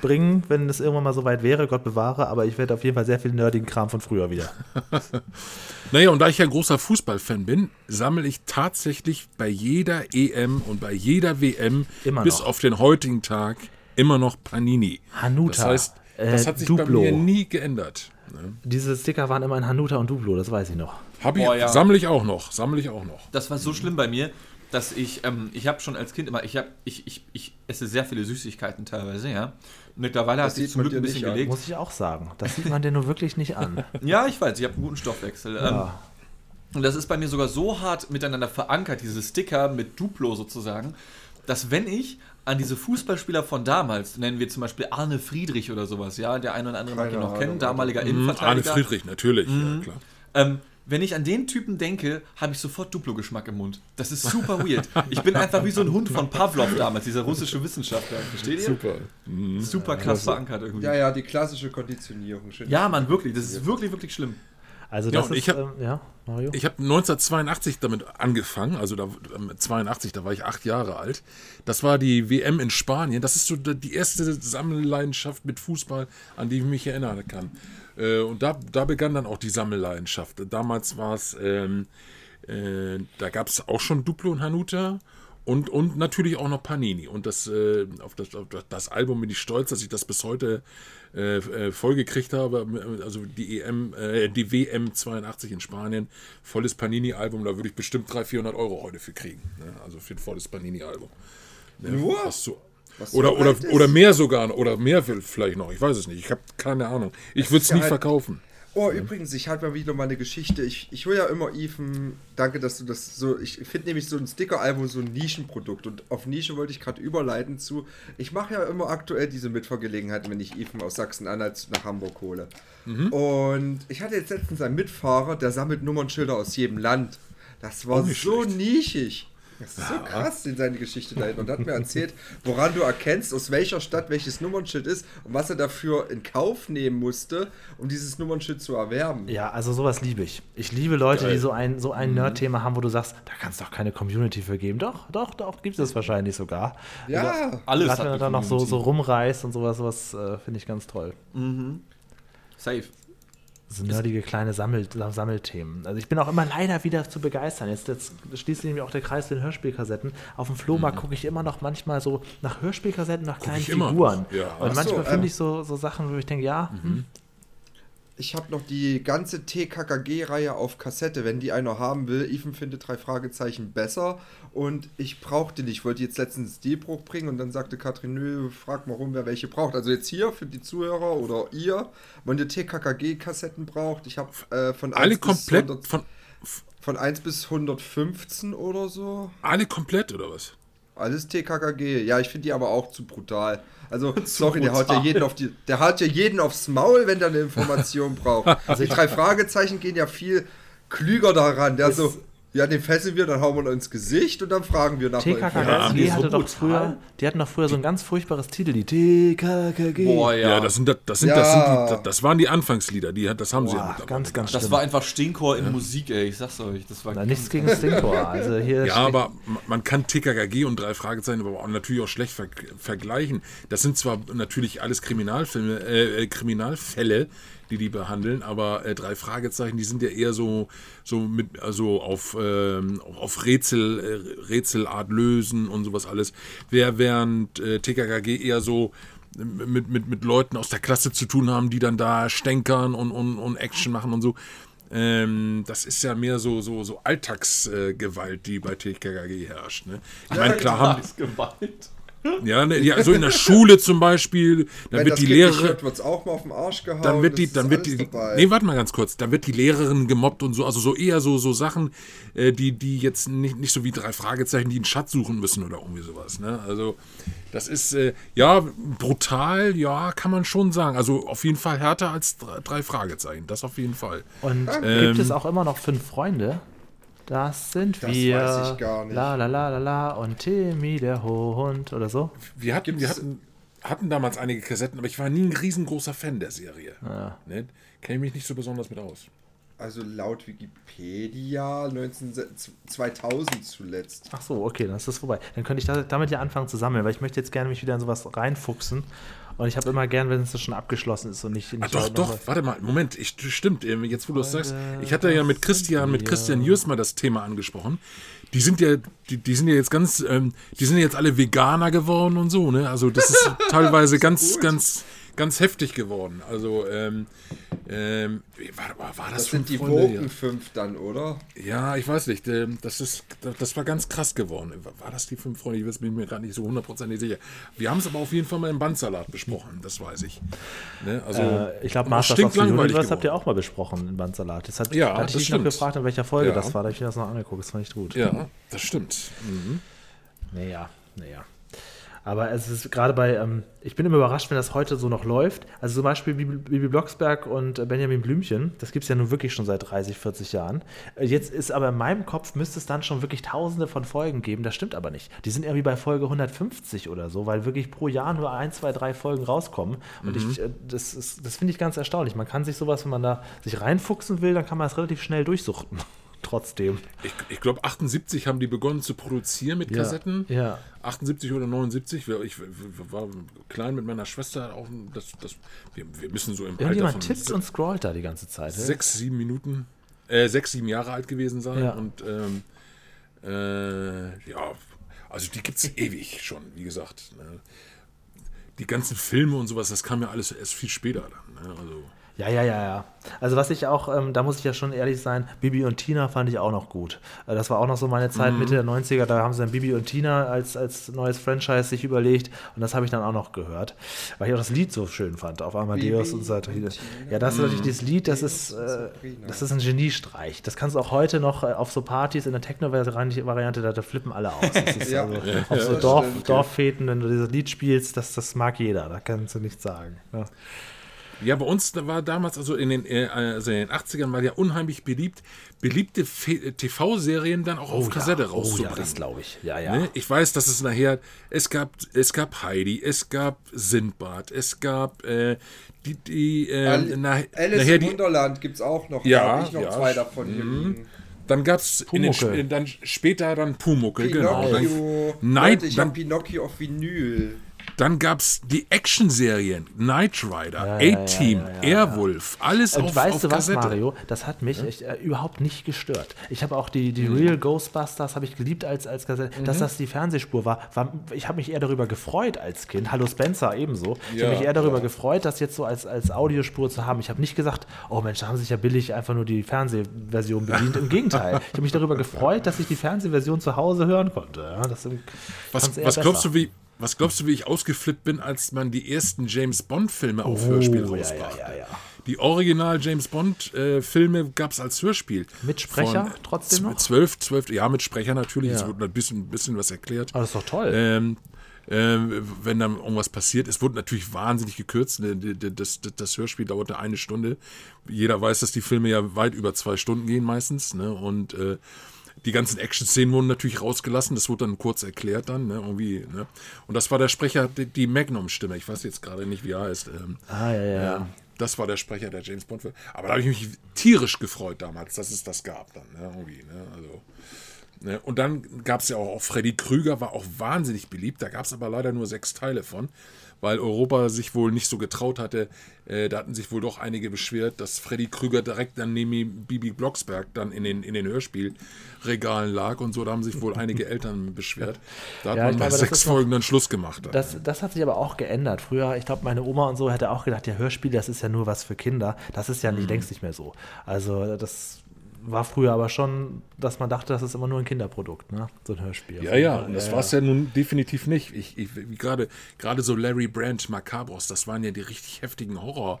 bringen, wenn es irgendwann mal so weit wäre, Gott bewahre, aber ich werde auf jeden Fall sehr viel nerdigen Kram von früher wieder. naja, und da ich ja ein großer Fußballfan bin, sammle ich tatsächlich bei jeder EM und bei jeder WM bis auf den heutigen Tag immer noch Panini. Hanuta. Das heißt, das äh, hat sich Duplo. bei mir nie geändert. Ne? Diese Sticker waren immer in Hanuta und Duplo, das weiß ich noch. Hab ich, oh, ja. Sammle ich auch noch, sammle ich auch noch. Das war so schlimm bei mir, dass ich, ähm, ich habe schon als Kind immer, ich, hab, ich, ich, ich esse sehr viele Süßigkeiten teilweise, ja. Mittlerweile das hat sich zum Glück ein bisschen gelegt. Muss ich auch sagen. Das sieht man dir nur wirklich nicht an. ja, ich weiß, ich habe einen guten Stoffwechsel. Ja. Ähm, und das ist bei mir sogar so hart miteinander verankert, diese Sticker mit Duplo sozusagen, dass wenn ich an diese Fußballspieler von damals, nennen wir zum Beispiel Arne Friedrich oder sowas, ja, der eine oder andere mag ihn noch kennen, damaliger mhm, Innenverteidiger. Arne Friedrich, natürlich, mhm. ja, klar. Ähm, wenn ich an den Typen denke, habe ich sofort Duplo-Geschmack im Mund. Das ist super weird. Ich bin einfach wie so ein Hund von Pavlov damals, dieser russische Wissenschaftler. Versteht ihr? Super. Mhm. Super krass verankert irgendwie. Ja, ja, die klassische Konditionierung. Schön ja, Mann, wirklich. Das ist wirklich, wirklich schlimm. Also das ja, ist, ich habe ähm, ja, hab 1982 damit angefangen, also da, 82, da war ich acht Jahre alt. Das war die WM in Spanien. Das ist so die erste Sammelleidenschaft mit Fußball, an die ich mich erinnern kann. Äh, und da, da begann dann auch die Sammelleidenschaft. Damals war es, ähm, äh, da gab es auch schon Duplo und Hanuta Und, und natürlich auch noch Panini. Und das, äh, auf, das, auf das Album bin ich stolz, dass ich das bis heute äh, äh vollgekriegt habe. Also die EM, äh, die WM 82 in Spanien, volles Panini-Album, da würde ich bestimmt 300, 400 Euro heute für kriegen. Ne? Also für ein volles Panini-Album. Ne? Nur? Was so, was oder, so oder, oder mehr sogar, oder mehr vielleicht noch. Ich weiß es nicht. Ich habe keine Ahnung. Ich würde es nie halt verkaufen. Oh, ja. übrigens, ich hatte mal wieder mal eine Geschichte. Ich, ich höre ja immer Even, danke, dass du das so. Ich finde nämlich so ein Sticker-Album so ein Nischenprodukt. Und auf Nische wollte ich gerade überleiten zu. Ich mache ja immer aktuell diese Mitfahrgelegenheiten, wenn ich Even aus Sachsen-Anhalt nach Hamburg hole. Mhm. Und ich hatte jetzt letztens einen Mitfahrer, der sammelt Nummernschilder aus jedem Land. Das war so schlecht. nischig. Das ist so krass in seine Geschichte dahin. Und hat mir erzählt, woran du erkennst, aus welcher Stadt welches Nummernschild ist und was er dafür in Kauf nehmen musste, um dieses Nummernschild zu erwerben. Ja, also sowas liebe ich. Ich liebe Leute, Geil. die so ein, so ein mhm. Nerd-Thema haben, wo du sagst, da kannst du doch keine Community für geben. Doch, doch, doch, gibt es wahrscheinlich sogar. Ja, also, alles. Gerade wenn er dann noch so, so rumreißt und sowas, sowas äh, finde ich ganz toll. Mhm. Safe so nerdige kleine Sammel Sammelthemen. Also ich bin auch immer leider wieder zu begeistern. Jetzt, jetzt schließt sich nämlich auch der Kreis den Hörspielkassetten. Auf dem Flohmarkt mhm. gucke ich immer noch manchmal so nach Hörspielkassetten, nach kleinen Figuren. Ja. Und manchmal so, finde ähm, ich so, so Sachen, wo ich denke, ja, mhm. Ich habe noch die ganze TKKG-Reihe auf Kassette, wenn die einer haben will. Ethan findet drei Fragezeichen besser und ich brauchte nicht. Ich wollte jetzt letztens Stilbruch bringen und dann sagte Katrin, nö, frag mal rum, wer welche braucht. Also jetzt hier für die Zuhörer oder ihr, wenn ihr TKKG-Kassetten braucht. Ich habe äh, von alle komplett 100, von, von 1 bis 115 oder so. Alle komplett oder was? Alles TKKG. Ja, ich finde die aber auch zu brutal. Also, sorry, der haut, ja jeden auf die, der haut ja jeden aufs Maul, wenn der eine Information braucht. Also die drei Fragezeichen gehen ja viel klüger daran. Der so, ja, den fesseln wir, dann hauen wir ins Gesicht und dann fragen wir nach TKKG ja, hatte doch früher, die hatten doch früher so ein ganz furchtbares Titel, die TKKG. Boah, ja. ja. das sind, das, sind, ja. das, sind die, das waren die Anfangslieder, die, das haben Boah, sie ganz, ganz Das war einfach Stinkor in Musik, ey, ich sag's euch. Das war Na, nichts gegen Stinkor. Also hier ja, aber man kann TKKG und drei Fragezeichen aber auch natürlich auch schlecht ver vergleichen. Das sind zwar natürlich alles Kriminalfilme, äh, äh Kriminalfälle, die die behandeln, aber äh, drei Fragezeichen, die sind ja eher so, so mit, also auf, ähm, auf Rätsel, äh, Rätselart lösen und sowas alles. Wer während äh, TKKG eher so mit, mit, mit Leuten aus der Klasse zu tun haben, die dann da stänkern und, und, und Action machen und so. Ähm, das ist ja mehr so, so, so Alltagsgewalt, die bei TKKG herrscht. Ne? Ich meine, klar haben. Gewalt. Ja, ne, ja, so in der Schule zum Beispiel, dann Wenn wird die Lehrerin. wird's auch mal auf den Arsch gehauen. Dann wird die, dann wird die. Dabei. Nee, warte mal ganz kurz. Dann wird die Lehrerin gemobbt und so, also so eher so, so Sachen, äh, die, die jetzt nicht, nicht so wie drei Fragezeichen, die einen Schatz suchen müssen oder irgendwie sowas. Ne? Also, das ist, äh, ja, brutal, ja, kann man schon sagen. Also auf jeden Fall härter als drei Fragezeichen, das auf jeden Fall. Und ähm, gibt es auch immer noch fünf Freunde? Das sind das wir. Das weiß ich gar nicht. La la la la la und Timmy der Hund oder so. Wir hatten, wir hatten, hatten damals einige Kassetten, aber ich war nie ein riesengroßer Fan der Serie. Ja. Ne? Kenne ich mich nicht so besonders mit aus. Also laut Wikipedia 19, 2000 zuletzt. Ach so, okay, dann ist das vorbei. Dann könnte ich damit ja anfangen zu sammeln, weil ich möchte jetzt gerne mich wieder in sowas reinfuchsen und ich habe immer gern, wenn es schon abgeschlossen ist und nicht. nicht ah, doch, doch, warte mal, Moment, ich, stimmt, jetzt wo du es sagst. Ich hatte ja mit Christian, mit Christian Jürs mal das Thema angesprochen. Die sind ja, die, die sind ja jetzt ganz, ähm, die sind ja jetzt alle Veganer geworden und so, ne? Also das ist teilweise ganz, ganz ganz heftig geworden. Also, ähm, ähm, war, war, das, das sind die Woken 5 dann, oder? Ja, ich weiß nicht. Ähm, das, ist, das war ganz krass geworden. War das die fünf Freunde? Ich bin mir gerade nicht so hundertprozentig sicher. Wir haben es aber auf jeden Fall mal im Bandsalat besprochen, das weiß ich. Ne? Also, äh, ich glaube, Masters of the Universe habt ihr auch mal besprochen im Bandsalat. Das hat, ja, hatte ich mich noch gefragt, in welcher Folge ja. das war. Da habe ich mir das noch angeguckt. Das fand ich gut. Ja, das stimmt. Mhm. Naja, naja. Aber es ist gerade bei, ähm, ich bin immer überrascht, wenn das heute so noch läuft. Also zum Beispiel Bibi Blocksberg und äh, Benjamin Blümchen, das gibt es ja nun wirklich schon seit 30, 40 Jahren. Äh, jetzt ist aber in meinem Kopf, müsste es dann schon wirklich tausende von Folgen geben. Das stimmt aber nicht. Die sind irgendwie bei Folge 150 oder so, weil wirklich pro Jahr nur ein, zwei, drei Folgen rauskommen. Und mhm. ich, äh, das, das finde ich ganz erstaunlich. Man kann sich sowas, wenn man da sich reinfuchsen will, dann kann man es relativ schnell durchsuchten trotzdem. Ich, ich glaube, 78 haben die begonnen zu produzieren mit Kassetten. Ja. 78 oder 79. Ich, war klein mit meiner Schwester. Auch, das, das, wir, wir müssen so im Irgendjemand Alter von tippt und scrollt da die ganze Zeit. Sechs, sieben Minuten, äh, sechs, sieben Jahre alt gewesen sein. Ja. Und ähm, äh, ja, Also die gibt es ewig schon, wie gesagt. Ne? Die ganzen Filme und sowas, das kam ja alles erst viel später dann. Ne? Also ja, ja, ja, ja. Also was ich auch, ähm, da muss ich ja schon ehrlich sein, Bibi und Tina fand ich auch noch gut. Äh, das war auch noch so meine Zeit, mhm. Mitte der 90er, da haben sie dann Bibi und Tina als, als neues Franchise sich überlegt und das habe ich dann auch noch gehört, weil ich auch das Lied so schön fand, auf Amadeus Bibi und so Ja, das ist natürlich dieses Lied, das ist, äh, das ist ein Geniestreich. Das kannst du auch heute noch äh, auf so Partys in der Techno-Variante, da, da, flippen alle aus. Das ist ja. also, ja. auf so Dorf, Dorffäten, wenn du dieses Lied spielst, das, das mag jeder, da kannst du nichts sagen. Ja. Ja, bei uns war damals, also in den, äh, also in den 80ern, war ja unheimlich beliebt, beliebte TV-Serien dann auch oh, auf Kassette ja. rauszubringen. Oh, ja, das glaube ich. Ja, ja. Ne? Ich weiß, dass es nachher, es gab, es gab Heidi, es gab Sindbad, es gab äh, die, die äh, Al na, Alice nachher im Wunderland gibt es auch noch. Ja, ich noch ja. zwei davon hier mhm. Dann gab es dann später dann Pumuckel, genau. Dann, nein, Leute, ich habe Pinocchio auf Vinyl. Dann gab es die Action-Serien, Knight Rider, ja, A-Team, ja, ja, Airwolf, alles Und auf, weißt auf du was, Kassette. Mario? Das hat mich echt, äh, überhaupt nicht gestört. Ich habe auch die, die mhm. Real Ghostbusters habe ich geliebt als, als Kassette. Mhm. Dass das die Fernsehspur war, war ich habe mich eher darüber gefreut als Kind. Hallo Spencer ebenso. Ich habe mich eher darüber gefreut, das jetzt so als, als Audiospur zu haben. Ich habe nicht gesagt, oh Mensch, da haben sich ja billig einfach nur die Fernsehversion bedient. Im Gegenteil. Ich habe mich darüber gefreut, dass ich die Fernsehversion zu Hause hören konnte. das was, was glaubst du, wie, was glaubst du, wie ich ausgeflippt bin, als man die ersten James Bond-Filme auf oh, Hörspiel rausbrachte? Ja, ja, ja, die Original James Bond-Filme gab es als Hörspiel. Mit Sprecher trotzdem noch? Zwölf, zwölf, ja, mit Sprecher natürlich. Es wurde ein bisschen, bisschen was erklärt. Aber das ist doch toll. Ähm, äh, wenn dann irgendwas passiert. Es wurde natürlich wahnsinnig gekürzt. Ne, das, das, das, Hörspiel dauerte eine Stunde. Jeder weiß, dass die Filme ja weit über zwei Stunden gehen meistens. Ne? Und äh, die ganzen Action-Szenen wurden natürlich rausgelassen, das wurde dann kurz erklärt dann, ne, irgendwie, ne? Und das war der Sprecher, die, die Magnum-Stimme, ich weiß jetzt gerade nicht, wie er heißt. Ähm, ah, ja, ja. Ähm, das war der Sprecher der James Bond. Aber da habe ich mich tierisch gefreut damals, dass es das gab dann, ne, irgendwie, ne, also. Ne? Und dann gab es ja auch, auch Freddy Krüger, war auch wahnsinnig beliebt. Da gab es aber leider nur sechs Teile von weil Europa sich wohl nicht so getraut hatte. Äh, da hatten sich wohl doch einige beschwert, dass Freddy Krüger direkt dann neben Bibi Blocksberg dann in den, in den Hörspielregalen lag und so. Da haben sich wohl einige Eltern beschwert. Da hat ja, man bei sechs Folgen noch, dann Schluss gemacht. Das, das hat sich aber auch geändert. Früher, ich glaube, meine Oma und so hätte auch gedacht, ja, Hörspiel, das ist ja nur was für Kinder. Das ist ja nicht, mhm. längst nicht mehr so. Also das war früher aber schon, dass man dachte, das ist immer nur ein Kinderprodukt, ne? So ein Hörspiel. Ja, ja, und das ja, war es ja. ja nun definitiv nicht. Ich, ich, gerade, gerade so Larry Brandt, Macabros, das waren ja die richtig heftigen Horror,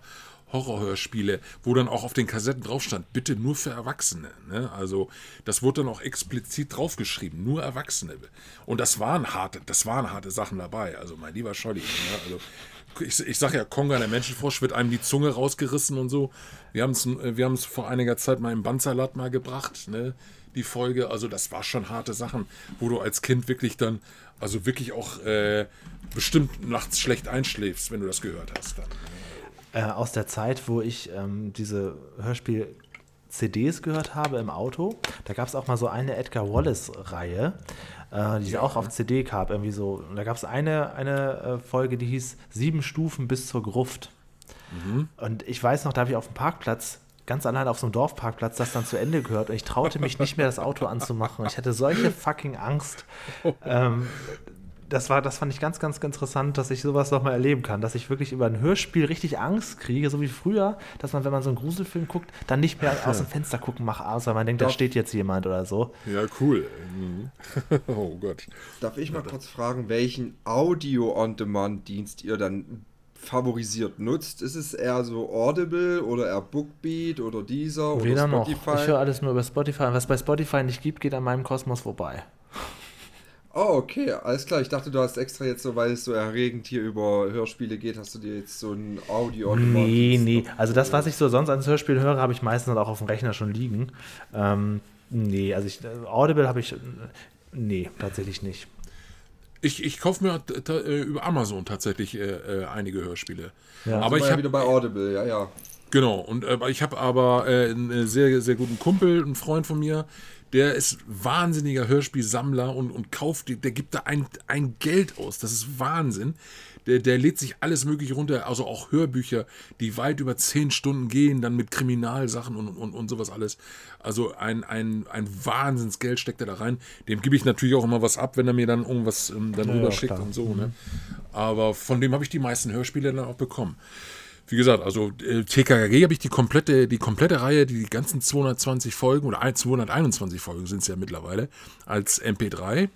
Horrorhörspiele, wo dann auch auf den Kassetten drauf stand, bitte nur für Erwachsene. Ne? Also das wurde dann auch explizit draufgeschrieben, nur Erwachsene. Und das waren harte, das waren harte Sachen dabei. Also mein lieber Scholli. Ne? Also ich, ich sage ja, Konga, der Menschenfrosch, wird einem die Zunge rausgerissen und so. Wir haben es wir haben's vor einiger Zeit mal im Bandsalat mal gebracht, ne? die Folge. Also das war schon harte Sachen, wo du als Kind wirklich dann, also wirklich auch äh, bestimmt nachts schlecht einschläfst, wenn du das gehört hast. Dann. Äh, aus der Zeit, wo ich ähm, diese Hörspiel CDs gehört habe im Auto. Da gab es auch mal so eine Edgar Wallace-Reihe äh, die es ja. auch auf CD gab. Irgendwie so. Und da gab es eine, eine äh, Folge, die hieß Sieben Stufen bis zur Gruft. Mhm. Und ich weiß noch, da habe ich auf dem Parkplatz ganz allein auf so einem Dorfparkplatz das dann zu Ende gehört und ich traute mich nicht mehr, das Auto anzumachen. Und ich hatte solche fucking Angst. Ähm, das war, das fand ich ganz, ganz interessant, dass ich sowas nochmal erleben kann, dass ich wirklich über ein Hörspiel richtig Angst kriege, so wie früher, dass man, wenn man so einen Gruselfilm guckt, dann nicht mehr aus dem Fenster gucken macht, außer man denkt, Darf da steht jetzt jemand oder so. Ja, cool. Mhm. oh Gott. Darf ich mal ja, kurz fragen, welchen Audio-on-Demand-Dienst ihr dann favorisiert nutzt? Ist es eher so Audible oder eher Bookbeat oder dieser Weder oder Spotify? Noch. Ich höre alles nur über Spotify. Und was bei Spotify nicht gibt, geht an meinem Kosmos vorbei. Oh, okay, alles klar. Ich dachte, du hast extra jetzt so, weil es so erregend hier über Hörspiele geht, hast du dir jetzt so ein Audio Nee, nee. Also das, was ich so sonst ans Hörspiel höre, habe ich meistens auch auf dem Rechner schon liegen. Ähm, nee, also ich, Audible habe ich. Nee, tatsächlich nicht. Ich, ich kaufe mir äh, über Amazon tatsächlich äh, äh, einige Hörspiele. Ja, aber ich habe ja wieder bei Audible, ja, ja. Genau, und äh, ich habe aber äh, einen sehr, sehr guten Kumpel, einen Freund von mir, der ist wahnsinniger Hörspielsammler und, und kauft, der gibt da ein, ein Geld aus. Das ist Wahnsinn. Der, der lädt sich alles Mögliche runter, also auch Hörbücher, die weit über zehn Stunden gehen, dann mit Kriminalsachen und, und, und sowas alles. Also ein, ein, ein Wahnsinnsgeld steckt er da rein. Dem gebe ich natürlich auch immer was ab, wenn er mir dann irgendwas ähm, dann Ja, rüberschickt und so. Ne? Aber von dem habe ich die meisten Hörspiele dann auch bekommen. Wie gesagt, also äh, TKKG habe ich die komplette, die komplette Reihe, die, ganzen 220 Folgen oder ein- 221 Folgen sind es ja mittlerweile, als MP3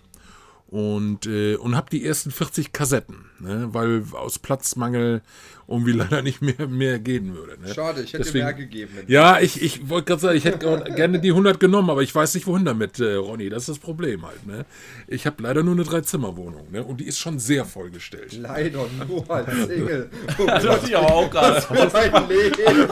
und, äh, und habe die ersten 40 Kassetten, ne, weil aus Platzmangel irgendwie leider nicht mehr, mehr gehen würde. Ne. Schade, ich hätte Deswegen- mehr gegeben. Ja, ich, ich wollte gerade sagen, ich hätte gern- gerne die 100 genommen, aber ich weiß nicht, wohin damit, äh, Ronny. Das ist das Problem halt. Ne? Ich habe leider nur eine Dreizimmerwohnung ne? und die ist schon sehr vollgestellt. Leider nur als Single. Oh Das dachte ich aber auch gerade. Gott, Leben.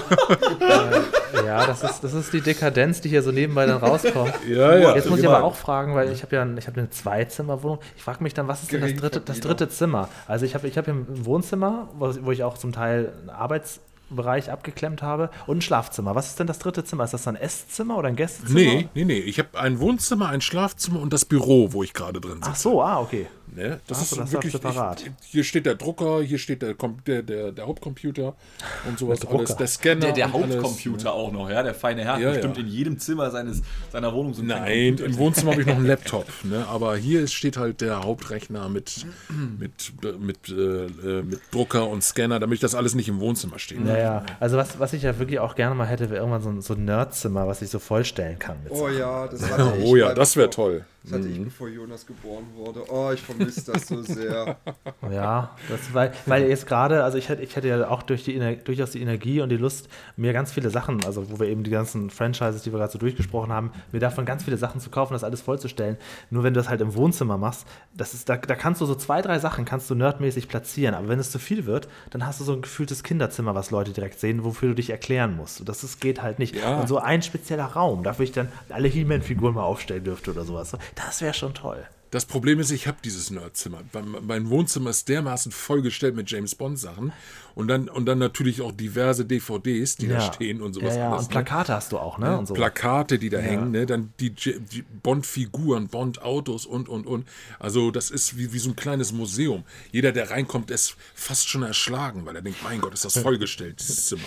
Ja, das ist, das ist die Dekadenz, die hier so nebenbei dann rauskommt. Ja, ja. Jetzt muss ich genau. aber auch fragen, weil ich habe ja ein, ich habe eine Zweizimmerwohnung. Ich frage mich dann, was ist denn das dritte, das dritte Zimmer? Also ich habe ich hab hier ein Wohnzimmer, wo, wo ich auch zum Teil einen Arbeitsbereich abgeklemmt habe und ein Schlafzimmer. Was ist denn das dritte Zimmer? Ist das ein Esszimmer oder ein Gästezimmer? Nee, nee, nee. Ich habe ein Wohnzimmer, ein Schlafzimmer und das Büro, wo ich gerade drin sitze. Ach so, ah, okay. Ne? Das Ach ist das wirklich separat. Ich, hier steht der Drucker, hier steht der, der, der, der Hauptcomputer und sowas Der alles. Der Scanner. Der, der und alles, Hauptcomputer auch noch, ja, der feine Herr. Ja, bestimmt ja. in jedem Zimmer seines, seiner Wohnung so Nein, im Wohnzimmer habe ich noch einen Laptop, ne? aber hier steht halt der Hauptrechner mit, mit, mit, äh, äh, mit Drucker und Scanner, damit ich das alles nicht im Wohnzimmer stehe. Ja, ja. Also was, was ich ja wirklich auch gerne mal hätte, wäre irgendwann so ein, so ein Nerdzimmer, was ich so vollstellen kann. Mit Oh Sachen. ja, das. Oh ja, das wäre toll. Das hatte ich, bevor Jonas geboren wurde. Oh, ich vermisse das so sehr. Ja, das, weil, weil jetzt gerade, also ich hätte, ich hätte ja auch durch die, Ener- durchaus die Energie und die Lust, mir ganz viele Sachen, also wo wir eben die ganzen Franchises, die wir gerade so durchgesprochen haben, mir davon ganz viele Sachen zu kaufen, das alles vollzustellen. Nur wenn du das halt im Wohnzimmer machst, das ist, da, da kannst du so zwei, drei Sachen kannst du nerdmäßig platzieren. Aber wenn es zu viel wird, dann hast du so ein gefühltes Kinderzimmer, was Leute direkt sehen, wofür du dich erklären musst. Und das ist, geht halt nicht. Ja. Und so ein spezieller Raum, dafür ich dann alle He-Man-Figuren mal aufstellen dürfte oder sowas. Das wäre schon toll. Das Problem ist, ich habe dieses Nerdzimmer. Mein, Wohnzimmer ist dermaßen vollgestellt mit James Bond Sachen und dann, und dann natürlich auch diverse DVDs, die da stehen und sowas Ja, ja. alles. und ne? Plakate hast du auch, ne? Und so. Plakate, die da hängen, ne? dann die, die Bond-Figuren, Bond-Autos und, und, und. Also das ist wie, wie so ein kleines Museum. Jeder, der reinkommt, ist fast schon erschlagen, weil er denkt, mein Gott, ist das vollgestellt, dieses Zimmer.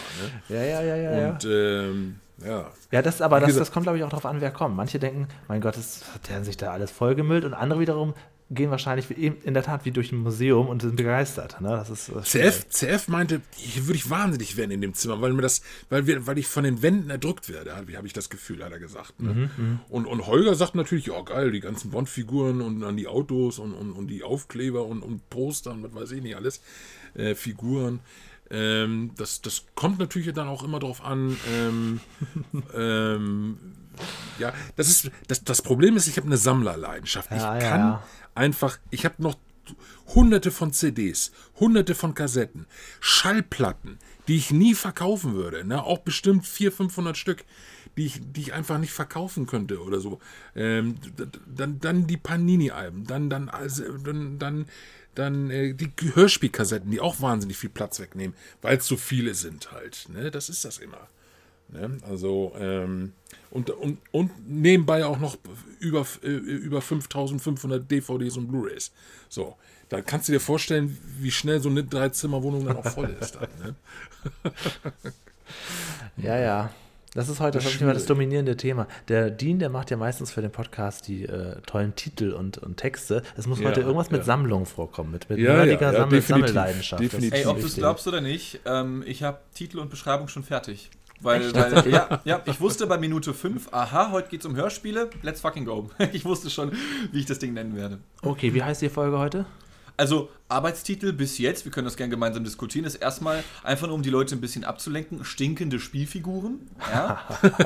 Ne? Ja, ja, ja, ja. ja. Und ähm, ja, Ja, das, aber das, das kommt, glaube ich, auch darauf an, wer kommt. Manche denken, mein Gott, das hat der sich da alles vollgemüllt und andere wiederum gehen wahrscheinlich in der Tat wie durch ein Museum und sind begeistert. Ne? Das ist, das CF, CF meinte, hier würde ich wahnsinnig werden in dem Zimmer, weil mir das, weil wir, weil ich von den Wänden erdrückt werde, wie habe ich das Gefühl, hat er gesagt. Ne? und, und Holger sagt natürlich, ja geil, die ganzen Bond-Figuren und dann die Autos und, und, und die Aufkleber und, und Poster und was weiß ich nicht alles, äh, Figuren. Ähm, das, das kommt natürlich dann auch immer darauf an, ähm, ähm, ja, das ist, das, das Problem ist, ich habe eine Sammlerleidenschaft. Ja, ich ja, kann ja. einfach, ich habe noch hunderte von CDs, hunderte von Kassetten, Schallplatten, die ich nie verkaufen würde, ne? auch bestimmt 400, 500 Stück, die ich, die ich einfach nicht verkaufen könnte oder so. Ähm, dann, dann die Panini-Alben, dann, dann, also, dann, dann, dann äh, die Hörspielkassetten, die auch wahnsinnig viel Platz wegnehmen, weil es so viele sind halt. Ne? Das ist das immer. Ne? Also, ähm, und, und, und nebenbei auch noch über, äh, über 5500 DVDs und Blu-Rays. So, da kannst du dir vorstellen, wie schnell so eine Dreizimmerwohnung dann auch voll ist. Dann, ne? Ja, ja. Das ist heute Das mal das schwierig. dominierende Thema. Der Dean, der macht ja meistens für den Podcast die äh, tollen Titel und, und Texte. Es muss Ja, heute irgendwas mit ja. Sammlung vorkommen, mit, mit Ja, nerdiger ja, ja, Sammel definitiv, Sammelleidenschaft. Das definitiv. Ey, ob du es glaubst oder nicht, ähm, ich habe Titel und Beschreibung schon fertig. Weil, weil ja, ja, ich wusste bei Minute 5, aha, heute geht's um Hörspiele, let's fucking go. Ich wusste schon, wie ich das Ding nennen werde. Okay, wie heißt die Folge heute? Also, Arbeitstitel bis jetzt, wir können das gerne gemeinsam diskutieren, ist erstmal einfach nur, um die Leute ein bisschen abzulenken, stinkende Spielfiguren. Ja?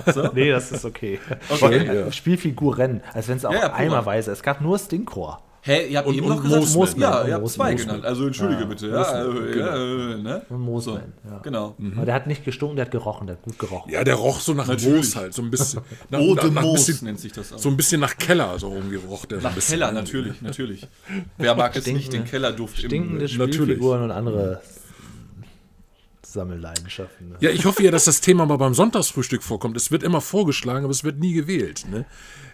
So. Nee, das ist okay. Okay. Äh, Spielfiguren, als wenn es auch Ja, ja, eimerweise. Es gab nur Stinkrohr. Hä, ihr habt Und- eben und noch gesagt, Moosman. ja, ihr habt zwei Moosman. genannt. Also entschuldige Ja, bitte. Ja, Moosman, äh, genau. ja, äh, ne? Und Moosman, So, ja. Genau. Aber der hat nicht gestunken, der hat gerochen, der hat gut gerochen. Ja, der roch so nach Natürlich. Moos halt, so ein bisschen. Nach, Rote nach, nach, Moos bisschen, nennt sich das auch. so ein bisschen nach Keller, so irgendwie roch der Nach. Keller, natürlich, natürlich. Wer mag es nicht, den Kellerduft im Stinkende natürlich. Spielfiguren und andere Sammelleidenschaften. Ne? Ja, ich hoffe ja, dass das Thema mal beim Sonntagsfrühstück vorkommt. Es wird immer vorgeschlagen, aber es wird nie gewählt. Ne?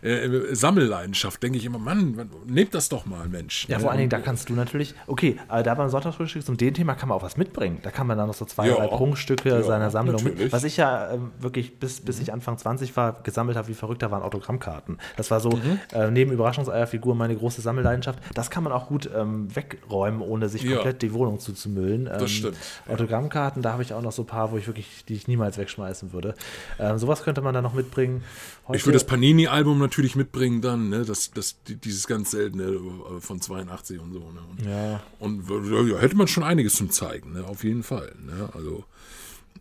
Äh, Sammelleidenschaft, denke ich immer, Mann, nehmt das doch mal, Mensch. Ja, ne? vor allen Dingen, da kannst du natürlich, okay, aber da beim Sonntagsfrühstück zum dem Thema kann man auch was mitbringen. Da kann man dann noch so zwei, Ja, drei Prunkstücke ja, seiner Sammlung mit. natürlich. Was ich ja ähm, wirklich bis, bis ich Anfang 20 war, gesammelt habe wie verrückt, da waren Autogrammkarten. Das war so Mhm. äh, neben Überraschungseierfigur meine große Sammelleidenschaft. Das kann man auch gut ähm, wegräumen, ohne sich Ja. komplett die Wohnung zuzumüllen. Ähm, stimmt. Autogrammkarten, da habe ich auch noch so ein paar, wo ich wirklich, die ich niemals wegschmeißen würde. Ähm, sowas könnte man da noch mitbringen. Heute, Ich würde das Panini-Album natürlich mitbringen dann, ne? das, das, die- dieses ganz seltene äh, von 82 und so. Ne? Und, Ja. und ja, hätte man schon einiges zum Zeigen, ne? auf jeden Fall. Ne? Also,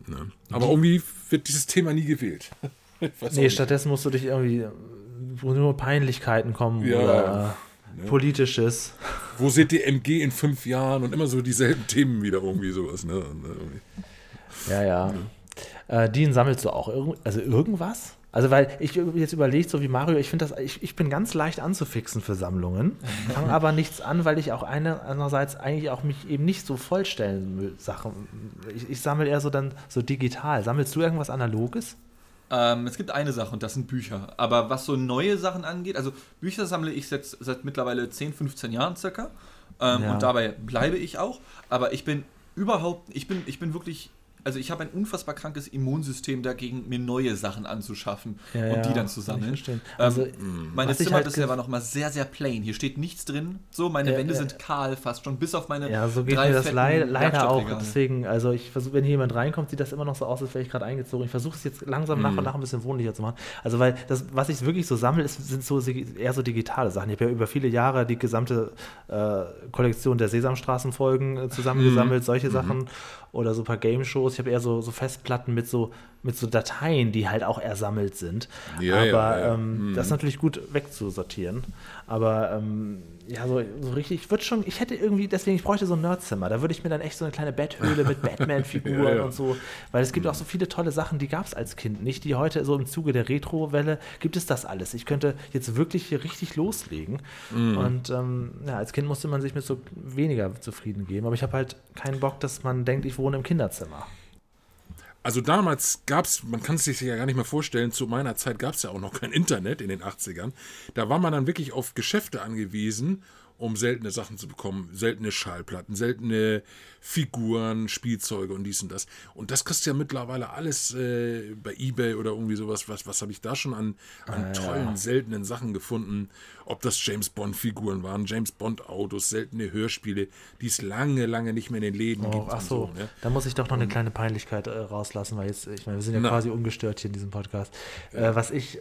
ne? Aber irgendwie wird dieses Thema nie gewählt. Nee, stattdessen musst du dich irgendwie, wo nur Peinlichkeiten kommen Ja. oder äh, Politisches. Wo seht ihr MG in fünf Jahren und immer so dieselben Themen wieder irgendwie sowas. Ne? Äh, irgendwie. Ja, ja. Äh, Dean, sammelst du auch irgend, also irgendwas? Also, weil ich jetzt überlegt, so wie Mario, ich finde das, ich, ich bin ganz leicht anzufixen für Sammlungen, fange aber nichts an, weil ich auch eine, andererseits eigentlich auch mich eben nicht so vollstellen will, Sachen. Ich, ich sammle eher so dann so digital. Sammelst du irgendwas Analoges? Ähm, es gibt eine Sache und das sind Bücher. Aber was so neue Sachen angeht, also Bücher sammle ich jetzt seit mittlerweile 10, 15 Jahren circa. Ähm, Ja. Und dabei bleibe ich auch. Aber ich bin überhaupt, ich bin, ich bin wirklich, also ich habe ein unfassbar krankes Immunsystem dagegen, mir neue Sachen anzuschaffen Ja, und ja, die dann zu sammeln. Ähm, Also, meine was ich Zimmer halt war nochmal sehr, sehr plain. Hier steht nichts drin. So, meine Ja, Wände ja. sind kahl fast schon, bis auf meine Ja, so geht drei mir das leid, leider auch. Deswegen, also ich versuche, wenn hier jemand reinkommt, sieht das immer noch so aus, als wäre ich gerade eingezogen. Ich versuche es jetzt langsam nach und nach ein bisschen wohnlicher zu machen. Also weil das, was ich wirklich so sammle, ist, sind so eher so digitale Sachen. Ich habe ja über viele Jahre die gesamte äh, Kollektion der Sesamstraßenfolgen äh, zusammengesammelt, solche Sachen oder so ein paar Game-Shows. Ich habe eher so, so Festplatten mit so mit so Dateien, die halt auch ersammelt sind. Ja, Aber ja, ja. Ähm, das ist natürlich gut wegzusortieren. Aber ähm, ja, so, so richtig, ich würde schon, ich hätte irgendwie, deswegen, ich bräuchte so ein Nerdzimmer. Da würde ich mir dann echt so eine kleine Betthöhle mit Batman-Figuren und so, weil es gibt auch so viele tolle Sachen, die gab es als Kind nicht, die heute so im Zuge der Retro-Welle gibt es das alles. Ich könnte jetzt wirklich hier richtig loslegen. Mhm. Und ähm, ja, als Kind musste man sich mit so weniger zufrieden geben. Aber ich habe halt keinen Bock, dass man denkt, ich wohne im Kinderzimmer. Also damals gab es, man kann es sich ja gar nicht mehr vorstellen, zu meiner Zeit gab es ja auch noch kein Internet in den 80ern. Da war man dann wirklich auf Geschäfte angewiesen, um seltene Sachen zu bekommen. Seltene Schallplatten, seltene Figuren, Spielzeuge und dies und das. Und das kriegst du ja mittlerweile alles äh, bei Ebay oder irgendwie sowas. Was, was habe ich da schon an, an tollen, seltenen Sachen gefunden? Ob das James Bond-Figuren waren, James Bond-Autos, seltene Hörspiele, die es lange, lange nicht mehr in den Läden Oh, gibt. ach so, ne? da muss ich doch noch eine kleine Peinlichkeit äh, rauslassen, weil jetzt, ich meine, wir sind ja Na. quasi ungestört hier in diesem Podcast. Äh, was ich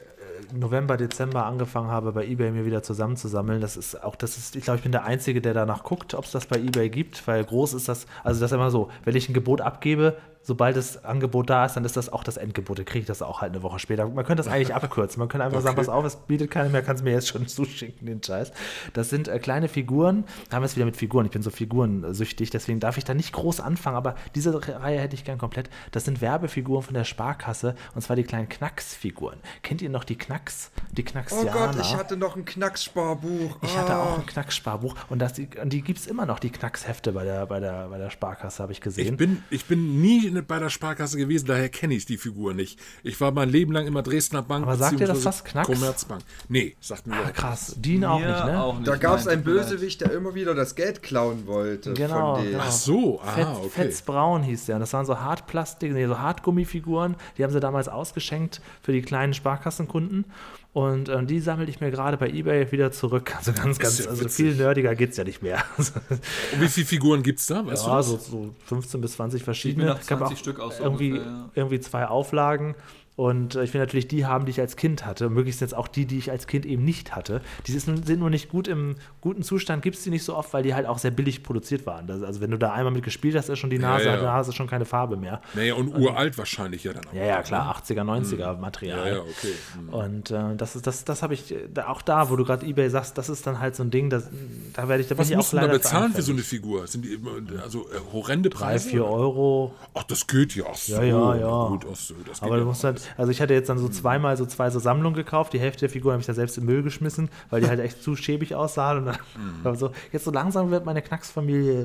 November, Dezember angefangen habe, bei eBay mir wieder zusammenzusammeln, das ist auch, das ist, ich glaube, ich bin der Einzige, der danach guckt, ob es das bei eBay gibt, weil groß ist das, also das ist immer so, wenn ich ein Gebot abgebe, sobald das Angebot da ist, dann ist das auch das Endgebot. Dann kriege ich das auch halt eine Woche später. Man könnte das eigentlich abkürzen. Man könnte einfach sagen, pass auf, es bietet keiner mehr, kannst mir jetzt schon zuschicken, den Scheiß. Das sind äh, kleine Figuren. Da haben wir es wieder mit Figuren. Ich bin so figurensüchtig, deswegen darf ich da nicht groß anfangen, aber diese Reihe hätte ich gern komplett. Das sind Werbefiguren von der Sparkasse und zwar die kleinen Knacksfiguren. Kennt ihr noch die Knacks? Die Oh Knaxianer? Gott, ich hatte noch ein Knackssparbuch. Ich hatte auch Ah. ein Knackssparbuch und, das, und die gibt es immer noch, die Knackshefte bei der, bei der, bei der Sparkasse, habe ich gesehen. Ich bin, ich bin nie bei der Sparkasse gewesen, daher kenne ich die Figur nicht. Ich war mein Leben lang immer Dresdner Bank. Aber sagt dir das was, Knacks? Commerzbank. Nee, sagt mir ah, krass. Dean auch nicht, ne? auch nicht, Da gab es einen. Bösewicht, der immer wieder das Geld klauen wollte. Genau, genau. Ach so, ah, Fett, okay. Fetz Braun hieß der. Und das waren so Hartplastik, nee, so Hartgummifiguren. Die haben sie damals ausgeschenkt für die kleinen Sparkassenkunden. Und ähm, die sammle ich mir gerade bei Ebay wieder zurück. Also ganz, ganz, ja also viel nerdiger geht es ja nicht mehr. Und wie viele Figuren gibt es da? Weißt ja, so, so 15 bis 20 verschiedene. nach Es gab 20 auch Stück aus so irgendwie, ungefähr, ja. irgendwie zwei Auflagen. Und äh, ich will natürlich die haben, die ich als Kind hatte. Möglichst jetzt auch die, die ich als Kind eben nicht hatte. Die sind nur nicht gut im guten Zustand, gibt es die nicht so oft, weil die halt auch sehr billig produziert waren. Das, also wenn du da einmal mit gespielt hast, ist schon die Nase, ja. hat die Nase schon keine Farbe mehr. Naja, und uralt wahrscheinlich ja dann auch. Ja, ja, klar, 80er, 90er Ja, Material. ja, okay. Hm. Und äh, das ist, das, das habe ich, da- auch da, wo du gerade Ebay sagst, das ist dann halt so ein Ding, das, da werde ich, da bin Was ich auch du da leider bezahlen für so eine Figur? Sind die also äh, horrende Drei, Preise? vier oder? Euro. Ach, das geht ja. Ach so, Ja, ja, ja. Gut, ach so, das geht Aber ja du musst halt, Also ich hatte jetzt dann so zweimal so zwei so Sammlungen gekauft. Die Hälfte der Figuren habe ich da selbst im Müll geschmissen, weil die halt echt zu schäbig aussahen. Und dann war so, jetzt so langsam wird meine Knacksfamilie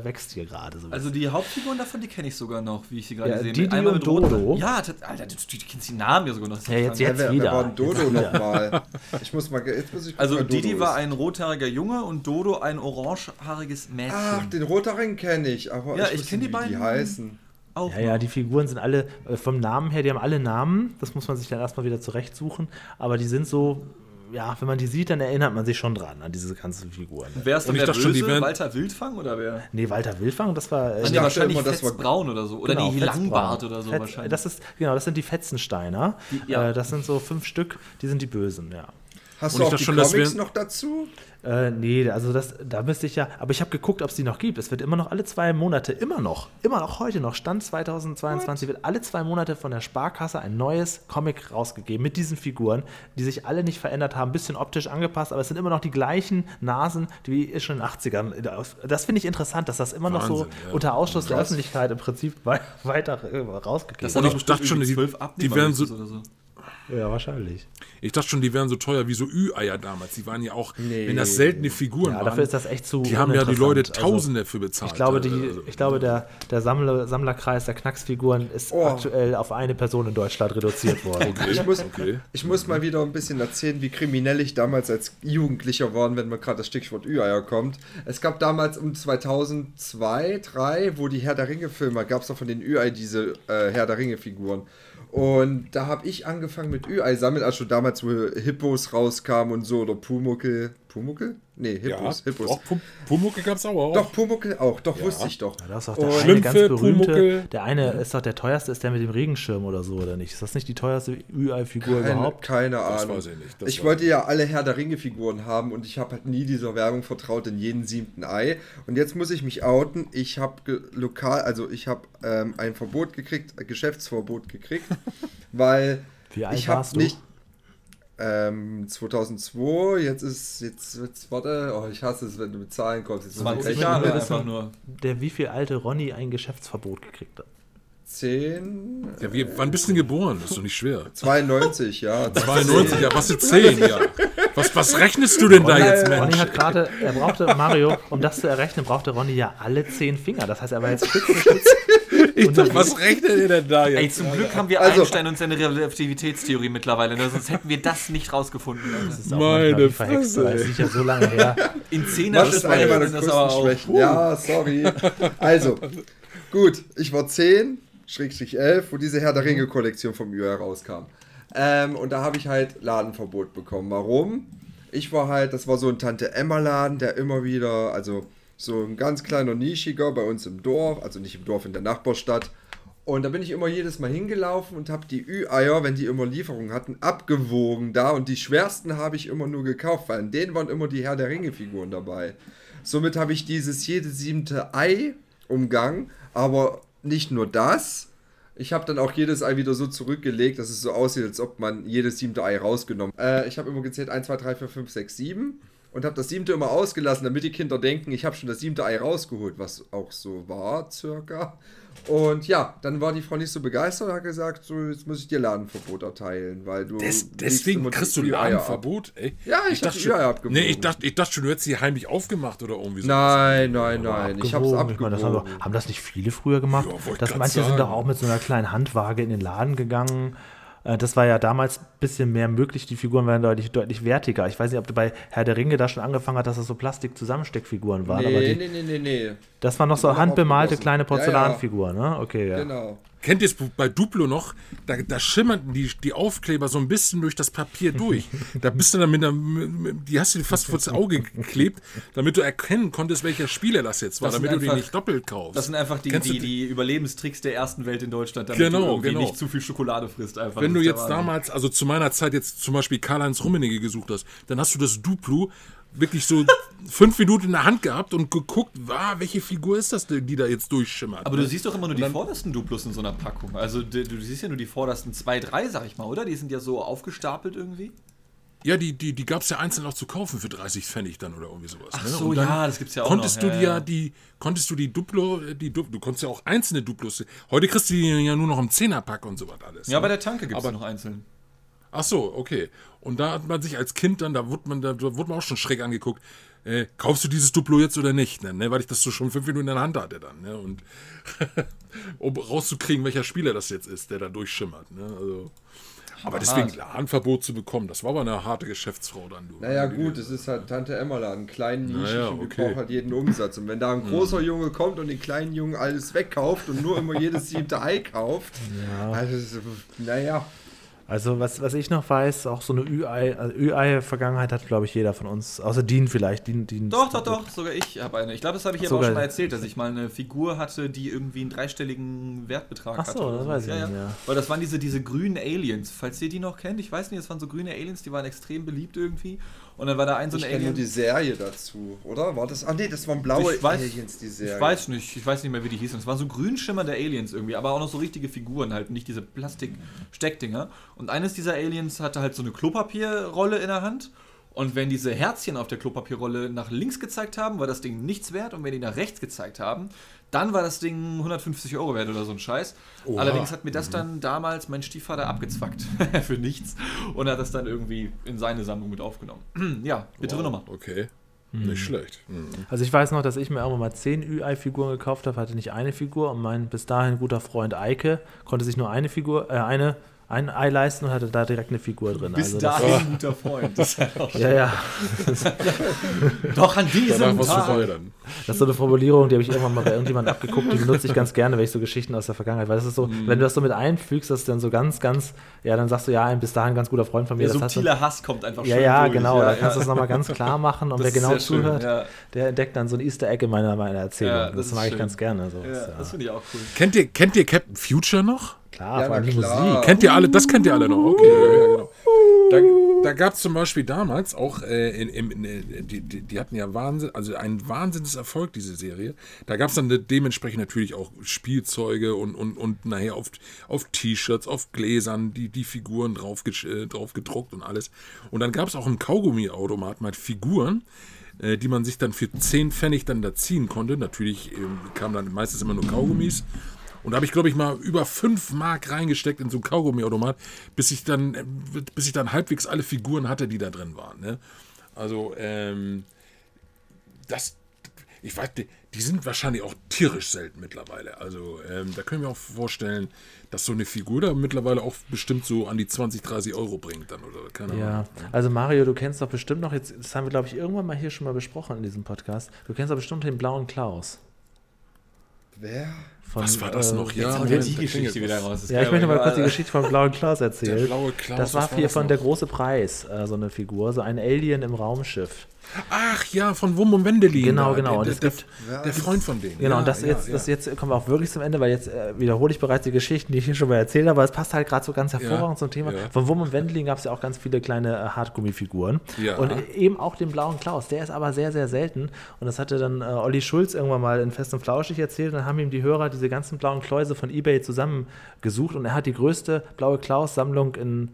äh, wächst hier gerade so. Also die Hauptfiguren davon, die kenne ich sogar noch, wie ich sie gerade Ja, sehe. Didi Einmal und Dodo. Ja, das, Alter, du, du kennst die Namen ja sogar noch. Ja, jetzt- Ja, jetzt wer, wieder. wer war denn Dodo nochmal? Ich muss mal, jetzt muss ich Also Didi war ein rothaariger Junge und Dodo ein orangehaariges Mädchen. Ach, den Rothaarigen kenne ich, aber Ja, ich, ich wusste kenn die nicht, wie die beiden. heißen. Auch Ja, ja, die Figuren sind alle äh, vom Namen her, die haben alle Namen. Das muss man sich dann erstmal wieder zurechtsuchen. Aber die sind so, ja, wenn man die sieht, dann erinnert man sich schon dran, an diese ganzen Figuren. Wer ist denn der dachte schon, die Böse? Walter Wildfang oder wer? Nee, Walter Wilfang, das war. Äh, nee, wahrscheinlich immer, das war- Fetzbraun oder so. Oder genau, Fetzbraun. Langbart oder so Fetz- wahrscheinlich. Das ist, genau, das sind die Fetzensteiner. Die- ja. äh, das sind so fünf Stück, die sind die Bösen, ja. Hast Und du auch die schon, Comics noch dazu? Äh, nee, also das, da müsste ich ja, aber ich habe geguckt, ob es die noch gibt. Es wird immer noch alle zwei Monate, immer noch, immer noch heute noch, Stand 2022 wird alle zwei Monate von der Sparkasse ein neues Comic rausgegeben mit diesen Figuren, die sich alle nicht verändert haben, ein bisschen optisch angepasst, aber es sind immer noch die gleichen Nasen, die wie schon in den 80ern. Das finde ich interessant, dass das immer noch so Wahnsinn, ja. unter Ausschluss der Öffentlichkeit im Prinzip wei- weiter äh, rausgegeben wird. Und ich dachte schon, die- zwölf die wären so- so. Ja, wahrscheinlich. Ich dachte schon, die wären so teuer wie so Ü-Eier damals. Die waren ja auch, Nee. wenn das seltene Figuren Ja, waren. dafür ist das echt zu die haben ja die Leute. Also- Tausende für bezahlt. Ich glaube, die, Also, ich glaube der, der Sammler, Sammlerkreis der Knacksfiguren ist Oh. aktuell auf eine Person in Deutschland reduziert worden. Ich muss, okay. ich muss mal wieder ein bisschen erzählen, wie kriminell ich damals als Jugendlicher war, wenn mir gerade das Stichwort Ü-Eier kommt. Es gab damals um 2002, 2003, wo die Herr der Ringe-Filme, gab es doch von den Ü-Ei diese äh, Herr der Ringe-Figuren. Und da habe ich angefangen mit Ü-Ei sammeln, also schon damals, wo Hippos rauskamen und so, oder Pumuckel. Pumuckel? Nee, ja, Hippos, Hippos. Doch, Pum- Pumuckel gab es auch. Doch, Pumuckel auch, doch, wusste ich doch. Das ist doch der Und- eine Schlümpfe, ganz berühmte. Pumuckl. Der eine ist doch der teuerste, ist der mit dem Regenschirm oder so, oder nicht? Ist das nicht die teuerste Ü-Ei-Figur Keine, überhaupt? keine Das Ahnung. weiß ich nicht, das ich wollte ja alle Herr der Ringe-Figuren haben und ich habe halt nie dieser Werbung vertraut in jeden siebten Ei. Und jetzt muss ich mich outen. Ich habe lokal, also ich habe ähm, ein Verbot gekriegt, ein Geschäftsverbot gekriegt, weil Wie alt ich habe nicht. Ähm, 2002, jetzt ist, jetzt, jetzt, warte, oh, ich hasse es, wenn du mit Zahlen kommst. Jetzt muss ich 20 echt Jahre einfach nur. Der wie viel alte Ronny ein Geschäftsverbot gekriegt hat. 10, Ja, wir, wann bist du denn geboren? Das ist doch nicht schwer. 92, ja. 92, ja, was sind 10, ja. Was, was rechnest du denn da jetzt, Ronny Mensch? hat gerade, er brauchte, Mario, um das zu errechnen, brauchte Ronny ja alle zehn Finger. Das heißt, er war jetzt für Stück. Ich dachte, was rechnet ihr denn da Ey, jetzt? zum Glück haben wir Also- Einstein und seine Relativitätstheorie mittlerweile, ne? sonst hätten wir das nicht rausgefunden. Das ist auch Meine Fresse, ey. ist ja so lange her. In Zehner Das ist eine meiner das aber auch. Schwächen. Ja, sorry. Also, gut, ich war 10, Schrägstrich 11, wo diese Herr der Ringe-Kollektion vom UR rauskam. Ähm, und da habe ich halt Ladenverbot bekommen. Warum? Ich war halt, das war so ein Tante-Emma-Laden, der immer wieder, also so ein ganz kleiner Nischiger bei uns im Dorf, also nicht im Dorf, in der Nachbarstadt. Und da bin ich immer jedes Mal hingelaufen und habe die Ü-Eier, wenn die immer Lieferungen hatten, abgewogen da. Und die schwersten habe ich immer nur gekauft, weil in denen waren immer die Herr der Ringe-Figuren dabei. Somit habe ich dieses jede siebte Ei umgangen, aber nicht nur das. Ich habe dann auch jedes Ei wieder so zurückgelegt, dass es so aussieht, als ob man jedes siebte Ei rausgenommen äh, Ich habe immer gezählt 1, 2, 3, 4, 5, 6, 7 und habe das siebte immer ausgelassen, damit die Kinder denken, ich habe schon das siebte Ei rausgeholt, was auch so war, circa. Und ja, dann war die Frau nicht so begeistert und hat gesagt, so, jetzt muss ich dir Ladenverbot erteilen, weil du. Des, deswegen kriegst du. Ladenverbot, ey. Ja, ich hab dachte die schon, Ü-Eier abgewogen. Nee, ich dachte, ich dachte schon, du hättest sie heimlich aufgemacht oder irgendwie so. Nein, nein, nein. Ich habe es Abgewogen. Ich meine, das haben, doch, haben das nicht viele früher gemacht? Ja, wollte das, grad manche sind sagen. doch auch mit so einer kleinen Handwaage in den Laden gegangen. Äh, Das war ja damals ein bisschen mehr möglich. Die Figuren waren deutlich, deutlich wertiger. Ich weiß nicht, ob du bei Herr der Ringe da schon angefangen hast, dass das so Plastik-Zusammensteckfiguren waren. aber Nee, die, nee, nee, nee, nee. das waren noch so handbemalte kleine Ja, ja. Porzellanfiguren, ne? Okay, ja. Genau. Kennt ihr es bei Duplo noch? Da, da schimmerten die, die Aufkleber so ein bisschen durch das Papier durch. Da bist du dann mit einer, mit- die hast du dir fast vor das Auge geklebt, damit du erkennen konntest, welcher Spieler das jetzt war, Das damit du den einfach- nicht doppelt kaufst. Das sind einfach die, du die, die Überlebenstricks der ersten Welt in Deutschland, damit Genau, du irgendwie genau. nicht zu viel Schokolade frisst. Einfach. Wenn du der jetzt damals, also zu meiner Zeit jetzt zum Beispiel Karl-Heinz Rummenigge gesucht hast, dann hast du das Duplo wirklich so fünf Minuten in der Hand gehabt und geguckt, ah, welche Figur ist das denn, die da jetzt durchschimmert. Aber du siehst doch immer nur die vordersten Duplos in so einer Packung. Also du, du siehst ja nur die vordersten zwei, drei, sag ich mal, oder? Die sind ja so aufgestapelt irgendwie. Ja, die, die, die gab es ja einzeln auch zu kaufen für 30 Pfennig dann oder irgendwie sowas. Ach ne? so, ja, das gibt's ja auch konntest noch, Du ja, ja. die, konntest du die Duplo, die Duplo, du konntest ja auch einzelne Duplos. Heute kriegst du die ja nur noch im Zehnerpack und sowas alles. Ja, ne? bei der Tanke gibt es Aber- noch einzeln. Ach so, okay. Und da hat man sich als Kind dann, da wurde man, da wurde man auch schon schräg angeguckt. Äh, kaufst du dieses Duplo jetzt oder nicht? Ne? Ne? Weil ich das so schon fünf Minuten in der Hand hatte dann. Ne? Und um rauszukriegen, welcher Spieler das jetzt ist, der da durchschimmert. Ne? Also, aber deswegen Ladenverbot zu bekommen, das war aber eine harte Geschäftsfrau dann. Du. Naja, gut, es ist halt Tante Emma Laden, klein, nischig Naja, die okay. braucht halt jeden Umsatz. Und wenn da ein großer Junge kommt und den kleinen Jungen alles wegkauft und nur immer jedes siebte Ei kauft, Ja. also, naja. Also was, was ich noch weiß, auch so eine also Ü-Ei-Vergangenheit hat, glaube ich, jeder von uns, außer Dean vielleicht. Dean, Dean Doch, doch, doch, sogar ich habe eine. Ich glaube, das habe ich aber auch schon mal erzählt, dass ich mal eine Figur hatte, die irgendwie einen dreistelligen Wertbetrag Ach so, hatte. oder das weiß ich ja, nicht, ja. ja. Weil das waren diese, diese grünen Aliens, falls ihr die noch kennt. Ich weiß nicht, das waren so grüne Aliens, die waren extrem beliebt irgendwie. Und dann war da ein so ein Ich kenne nur Alien. die Serie dazu, oder? War das? Ah nee, das waren blaue Ich weiß- Aliens, die Serie. Ich weiß nicht, ich weiß nicht mehr, wie die hießen. Es waren so grün schimmernde Aliens irgendwie, aber auch noch so richtige Figuren, halt nicht diese Plastik-Steckdinger. Und eines dieser Aliens hatte halt so eine Klopapierrolle in der Hand. Und wenn diese Herzchen auf der Klopapierrolle nach links gezeigt haben, war das Ding nichts wert. Und wenn die nach rechts gezeigt haben, dann war das Ding 150 Euro wert oder so ein Scheiß. Oha. Allerdings hat mir das dann damals mein Stiefvater abgezwackt für nichts und hat das dann irgendwie in seine Sammlung mit aufgenommen. ja, bittere Wow, Nummer. Okay. Nicht schlecht. Mhm. Also ich weiß noch, dass ich mir irgendwann mal 10 Ü-Ei-Figuren gekauft habe, hatte nicht eine Figur und mein bis dahin guter Freund Eike konnte sich nur eine Figur, äh, eine, ein Ei leisten und hatte da direkt eine Figur drin. Bis also dahin ein guter Freund. Das ist auch ja, ja. Doch an diesem Danach Tag. Das ist so eine Formulierung, die habe ich irgendwann mal bei irgendjemandem abgeguckt, die benutze ich ganz gerne, wenn ich so Geschichten aus der Vergangenheit, weil das ist so, Mhm. wenn du das so mit einfügst, das ist dann so ganz, ganz, ja, dann sagst du, ja, ein bis dahin ganz guter Freund von mir. Der das hat so, subtile Hass kommt einfach ja, schön ja, durch. genau, Ja, da kannst du ja. es nochmal ganz klar machen und Das wer genau sehr schön, zuhört, ja. der entdeckt dann so ein Easter Egg in meiner, meiner Erzählung. Ja, das, das mag ich schön. ganz gerne. So. Ja, ja. das finde ich auch cool. Kennt ihr, kennt ihr Captain Future noch? Klar, Ja, vor allem. Musik. Kennt ihr alle, das kennt ihr alle noch, okay. Da, da gab es zum Beispiel damals auch, äh, in, in, in, äh, die, die, die hatten ja Wahnsinn, also einen Wahnsinnserfolg, diese Serie. Da gab es dann dementsprechend natürlich auch Spielzeuge und, und, und nachher auf, auf T-Shirts, auf Gläsern, die, die Figuren drauf, äh, drauf gedruckt und alles. Und dann gab es auch einen Kaugummi-Automat mit Figuren, äh, die man sich dann für 10 Pfennig dann da ziehen konnte. Natürlich ähm, kamen dann meistens immer nur Kaugummis. Und da habe ich, glaube ich, mal über 5 Mark reingesteckt in so einen Kaugummiautomat, bis ich dann, bis ich dann halbwegs alle Figuren hatte, die da drin waren. Ne? Also, ähm, das, ich weiß, die, die sind wahrscheinlich auch tierisch selten mittlerweile. Also, ähm, da können wir auch vorstellen, dass so eine Figur da mittlerweile auch bestimmt so an die 20, 30 Euro bringt dann oder keine Ja, Ahnung. also Mario, du kennst doch bestimmt noch, jetzt, das haben wir, glaube ich, irgendwann mal hier schon mal besprochen in diesem Podcast. Du kennst doch bestimmt den blauen Klaus. Wer? Von, Was war das äh, noch? Jetzt Ja, haut Moment, er die Geschichte wieder raus. Ja, ich möchte mal kurz die Geschichte vom blauen Klaus erzählen. Der blaue Klaus, das war hier das von noch? der große Preis, äh, so eine Figur, so ein Alien im Raumschiff. Ach ja, von Wum und Wendelin. Genau, da. genau. Der, Und der, es der, gibt- der Freund von denen. Genau, ja, und das ja, jetzt, ja. das jetzt kommen wir auch wirklich zum Ende, weil jetzt äh, wiederhole ich bereits die Geschichten, die ich hier schon mal erzählt habe, aber es passt halt gerade so ganz hervorragend zum Thema. ja. Von Wum und Wendling gab es ja auch ganz viele kleine äh, Hartgummifiguren. Ja. Und eben auch den blauen Klaus, der ist aber sehr, sehr selten. Und das hatte dann äh, Olli Schulz irgendwann mal in Fest und Flauschig erzählt. Und dann haben ihm die Hörer diese ganzen blauen Kläuse von Ebay zusammengesucht und er hat die größte blaue Klaus-Sammlung in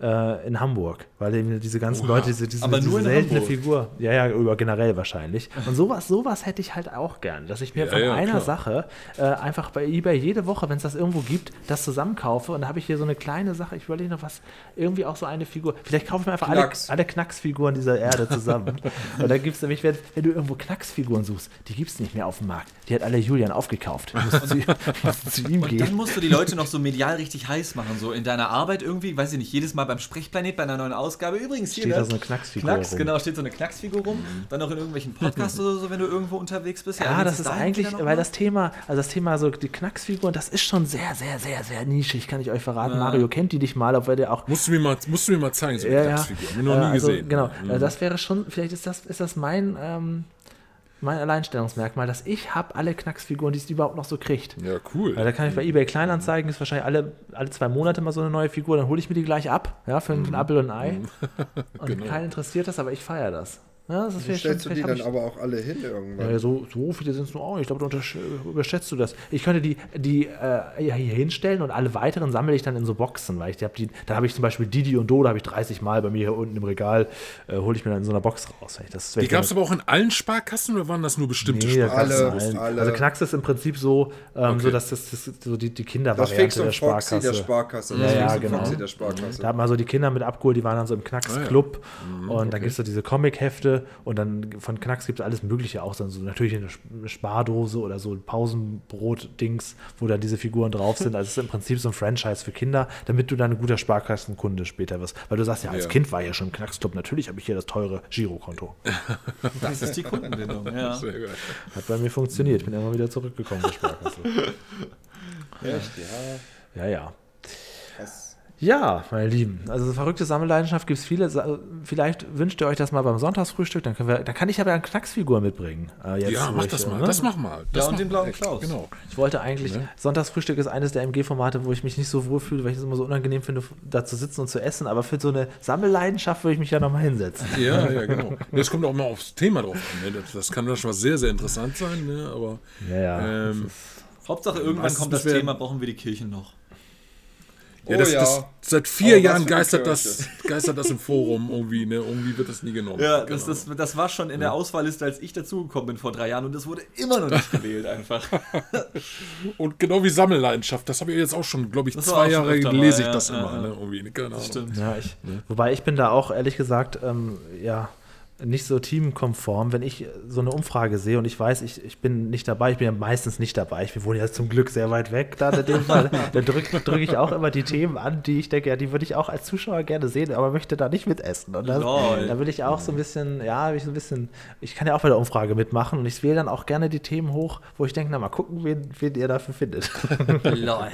äh, in Hamburg, weil eben diese ganzen Oha. Leute, diese, diese, Aber diese seltene Hamburg? Figur, ja, ja, über generell wahrscheinlich. Und sowas, sowas hätte ich halt auch gern, dass ich mir Ja, von ja, einer klar. Sache äh, einfach bei eBay jede Woche, wenn es das irgendwo gibt, das zusammenkaufe und da habe ich hier so eine kleine Sache, ich überlege noch was, irgendwie auch so eine Figur. Vielleicht kaufe ich mir einfach alle, Knacks. alle Knacksfiguren dieser Erde zusammen. und da gibt es nämlich, wenn, wenn du irgendwo Knacksfiguren suchst, die gibt es nicht mehr auf dem Markt. Die hat alle Julian aufgekauft. Zu, zu ihm Und gehen. dann musst du die Leute noch so medial richtig heiß machen, so in deiner Arbeit irgendwie, weiß ich nicht, jedes Mal beim Sprechplanet bei einer neuen Ausgabe. Übrigens hier Steht da ne? so eine Knacksfigur Knacks, rum. genau, steht so eine Knacksfigur rum. Dann noch in irgendwelchen Podcasts oder so, wenn du irgendwo unterwegs bist. Ja, wie das ist eigentlich, weil mal? das Thema, also das Thema so die Knacksfiguren, das ist schon sehr, sehr, sehr, sehr nischig, kann ich euch verraten. Mario kennt die nicht mal, obwohl der auch Musst du mir mal, musst du mir mal zeigen, so eine ja, ja. Knacksfigur. Hab ich noch Äh, nie also, gesehen. Genau, Mhm. äh, das wäre schon, vielleicht ist das, ist das mein, ähm, mein Alleinstellungsmerkmal, dass ich habe alle Knacksfiguren, die es überhaupt noch so kriegt. Ja, cool. Weil da kann ich bei eBay Kleinanzeigen, ist wahrscheinlich alle, alle zwei Monate mal so eine neue Figur, dann hole ich mir die gleich ab, ja, für Mhm. ein Apfel und ein Ei. Und Genau. keinen interessiert das, aber ich feiere das. Ja, das ist Wie vielleicht stellst du die dann ich- aber auch alle hin irgendwann? Ja, so, so viele sind es nur auch. Ich glaube, du untersch- überschätzt du das. Ich könnte die, die äh, ja, hier hinstellen und alle weiteren sammle ich dann in so Boxen, weil ich hab die, da habe ich zum Beispiel Didi und Do, da habe ich 30 Mal bei mir hier unten im Regal, äh, hole ich mir dann in so einer Box raus. Das, Die gab es dann- aber auch in allen Sparkassen oder waren das nur bestimmte Nee, da Sparkassen? Alle, alle. Also Knacks ist im Prinzip so, ähm, Okay. so dass das, das so die, die das Kindervariante der Foxy Sparkasse. der Sparkasse. Ja, Das ja, Fix und genau. Foxy der Sparkasse. Da hat man so die Kinder mit abgeholt, die waren dann so im Knacks-Club. und dann gibt es so diese Comic-Hefte und dann von Knacks gibt es alles Mögliche auch. Dann so natürlich eine Sp- Spardose oder so ein Pausenbrot-Dings, wo dann diese Figuren drauf sind. Also es ist im Prinzip so ein Franchise für Kinder, damit du dann ein guter Sparkassenkunde später wirst. Weil du sagst ja, als Ja. Kind war ich ja schon im Knacks-Club, natürlich habe ich hier das teure Girokonto. Das ist die Kundenbindung, ja. Sehr geil. Hat bei mir funktioniert. Bin immer wieder zurückgekommen zur Sparkasse. Echt, ja. Ja, ja. Ja, meine Lieben, also verrückte Sammelleidenschaft gibt es viele. Vielleicht wünscht ihr euch das mal beim Sonntagsfrühstück, dann können wir, da kann ich aber eine Knacksfigur mitbringen. Äh, jetzt, Ja, mach ich, das mal. ne? Das mach mal. Das Ja, und den mal. blauen Klaus. Genau. Ich wollte eigentlich, Ne? Sonntagsfrühstück ist eines der MG-Formate, wo ich mich nicht so wohl fühle, weil ich es immer so unangenehm finde, da zu sitzen und zu essen. Aber für so eine Sammelleidenschaft würde ich mich ja nochmal hinsetzen. Ja, ja, genau. Das kommt auch mal aufs Thema drauf an. Ne? Das, das kann doch schon was sehr, sehr interessant sein, ne? aber Ja, ja. ähm, Hauptsache, irgendwann kommt das Thema, brauchen wir die Kirchen noch. Ja, Oh das, ja. Das, seit vier Jahren geistert das, geistert das im Forum irgendwie, ne? Irgendwie wird das nie genommen. Ja, Genau. das, das, das war schon in der Auswahlliste, als ich dazugekommen bin vor drei Jahren und es wurde immer noch nicht gewählt einfach. Und genau wie Sammelleidenschaft, das habe ich jetzt auch schon, glaube ich, Das zwei Jahre öfter lese ich ja, das ja, immer, ja. ne? Irgendwie, ne? keine Ahnung. Stimmt. Ja, ich, wobei ich bin da auch ehrlich gesagt, ähm, ja, nicht so teamkonform. Wenn ich so eine Umfrage sehe und ich weiß, ich, ich bin nicht dabei, ich bin ja meistens nicht dabei. Ich wohne ja zum Glück sehr weit weg, da in dem Fall. Dann drücke drück ich auch immer die Themen an, die ich denke, ja, die würde ich auch als Zuschauer gerne sehen, aber möchte da nicht mitessen. Und das, da will ich auch so ein bisschen, ja, ich so ein bisschen, ich kann ja auch bei der Umfrage mitmachen und ich wähle dann auch gerne die Themen hoch, wo ich denke, na mal gucken, wen, wen ihr dafür findet. Lol.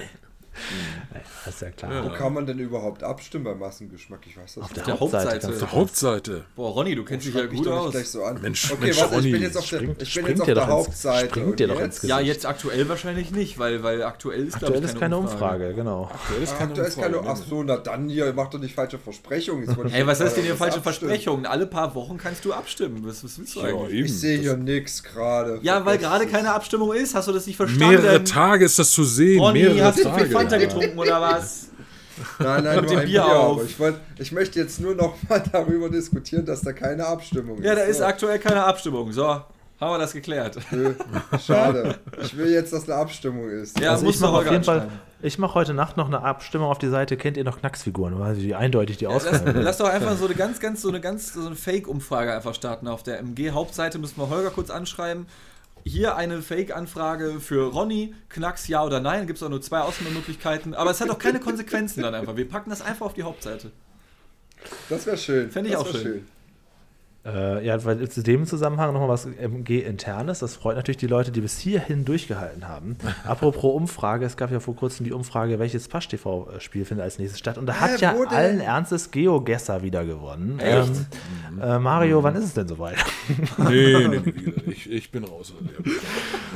Das ist ja klar. Wo kann man denn überhaupt abstimmen bei Massengeschmack? Ich weiß das Auf nicht. der der Hauptseite. Hauptseite. Auf der Hauptseite. Boah, Ronny, du kennst dich ja gut aus. gleich so an. Mensch, okay, Mensch, warte, ich Ronny, bin jetzt auf der, springt- ich bin springt jetzt auf der doch ins- Hauptseite. springt dir doch jetzt? ins Ja, jetzt aktuell wahrscheinlich nicht, weil, weil aktuell ist, Aktuell ist keine Umfrage, genau. Der ist Ach, keine da ist keine. Umfrage, Ach so, na dann hier, macht doch nicht falsche Versprechungen. Ich Ey, was heißt denn hier falsche. Versprechungen? Alle paar Wochen kannst du abstimmen. Was, was willst du? Ja, eigentlich? Ich sehe hier nichts gerade. Ja, weil gerade keine Abstimmung ist. Hast du das nicht verstanden? Mehrere Tage ist das zu sehen. Ronny, mehrere Tage. Fanta ja. getrunken oder was? Nein, nein, Hört nur dem ein Bier Bier. auf. Ich, wollt, ich möchte jetzt nur noch mal darüber diskutieren, dass da keine Abstimmung ist. Ja, da ist So. aktuell keine Abstimmung. So, haben wir das geklärt. Nö, Schade. Ich will jetzt, dass eine Abstimmung ist. Ja, Also muss ich man mache auf jeden Fall, ich mache heute Nacht noch eine Abstimmung auf die Seite, kennt ihr noch Knacksfiguren, weil sie eindeutig die Lass, Ausgabe. lass doch einfach so eine ganz, ganz, so eine ganz, so eine Fake-Umfrage einfach starten. Auf der MG-Hauptseite müssen wir Holger kurz anschreiben. Hier eine Fake-Anfrage für Ronny, Knacks, ja oder nein. Gibt es auch nur zwei Auswahlmöglichkeiten. Aber es hat auch keine Konsequenzen dann einfach. Wir packen das einfach auf die Hauptseite. Das wäre schön. Fänd ich das auch wär schön. Äh, ja, weil zu dem Zusammenhang nochmal was MG-internes. Das freut natürlich die Leute, die bis hierhin durchgehalten haben. Apropos Umfrage, es gab ja vor kurzem die Umfrage, welches Pasch-TV-Spiel findet als nächstes statt. Und da hat ja wo denn? allen Ernstes Geogesser wieder gewonnen. Echt? Ähm, äh, Mario, wann ist es denn soweit? Nee, nee, nee, ich, ich bin raus. Nee,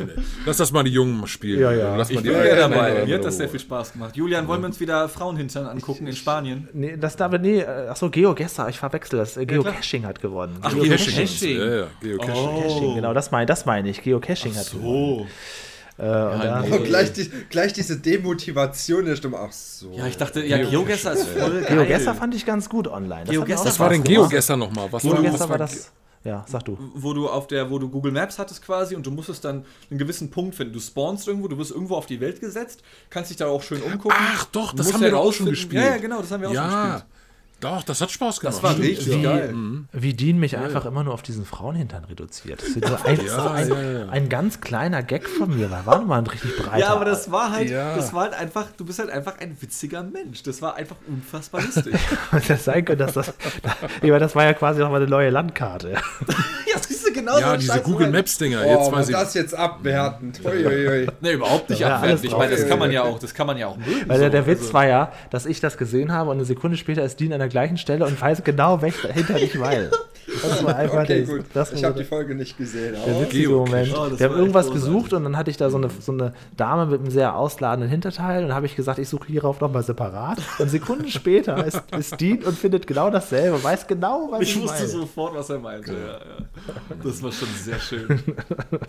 nee. Lass das mal die Jungen spielen. Ja, ja. Lass mal Ich die bin ja, ja ja, dabei. ja, Mir ja, hat das ja. sehr viel Spaß gemacht. Julian, wollen wir uns wieder Frauenhintern angucken in Spanien? nee, das da, nee, äh, achso, Geogesser, ich verwechsel das. Äh, Geocaching hat gewonnen. Ach, Geocaching. Geocaching. Ja, ja, Geocaching. Geocaching, genau, das meine das meine ich. Geocaching hat gewonnen. So. Äh, und da, nee. Oh, gleich, die, gleich diese Demotivation der Stimme. Ach so. Ja, ich dachte, ja, GeoGuessr ist voll geil. Geogesser fand ich ganz gut online. Das hat Geogesser Was war denn. Geogesser nochmal? Was war, was Geogesser war war das. Ja, sag du. wo du auf der, wo du Google Maps hattest quasi und du musstest dann einen gewissen Punkt finden. Du spawnst irgendwo, du wirst irgendwo auf die Welt gesetzt, kannst dich da auch schön umgucken. Ach doch, das haben wir ja auch schon gespielt. Ja, ja, genau, das haben wir auch schon Ja, gespielt. Doch, das hat Spaß gemacht. Das war richtig ja. geil. Wie Dean mich einfach immer nur auf diesen Frauenhintern reduziert. Das ist so ein, Ja, ein, ja, ja. ein ganz kleiner Gag von mir. War, war nun mal ein richtig breiter. Ja, aber das war halt, Ja. das war halt einfach, du bist halt einfach ein witziger Mensch. Das war einfach unfassbar lustig. das sein könnte, dass das. Ich meine, das war ja quasi noch mal eine neue Landkarte. ja, siehst du genau Ja, so diese Google rein. Maps Dinger. Oh, Jetzt weiß ich. das jetzt abwertend. Uiuiui. Nee, überhaupt nicht Ja, abwertend. Ich meine, das kann man ja auch, das kann man ja auch mögen. Weil der, so. der Witz Also- war ja, dass ich das gesehen habe und eine Sekunde später ist Dean an der gleichen Stelle und weiß genau, welcher hinter ich meine. Das war einfach Okay, der, gut. das ich habe die Folge nicht gesehen. der Aber witzige. Moment. Oh, Wir haben irgendwas gesucht und dann hatte ich da so eine, so eine Dame mit einem sehr ausladenden Hinterteil und dann habe ich gesagt, ich suche hierauf nochmal separat. Und Sekunden später ist, ist Dean und findet genau dasselbe, weiß genau, was ich, Ich wusste meine. sofort, was er meinte. Ja, ja. Das war schon sehr schön.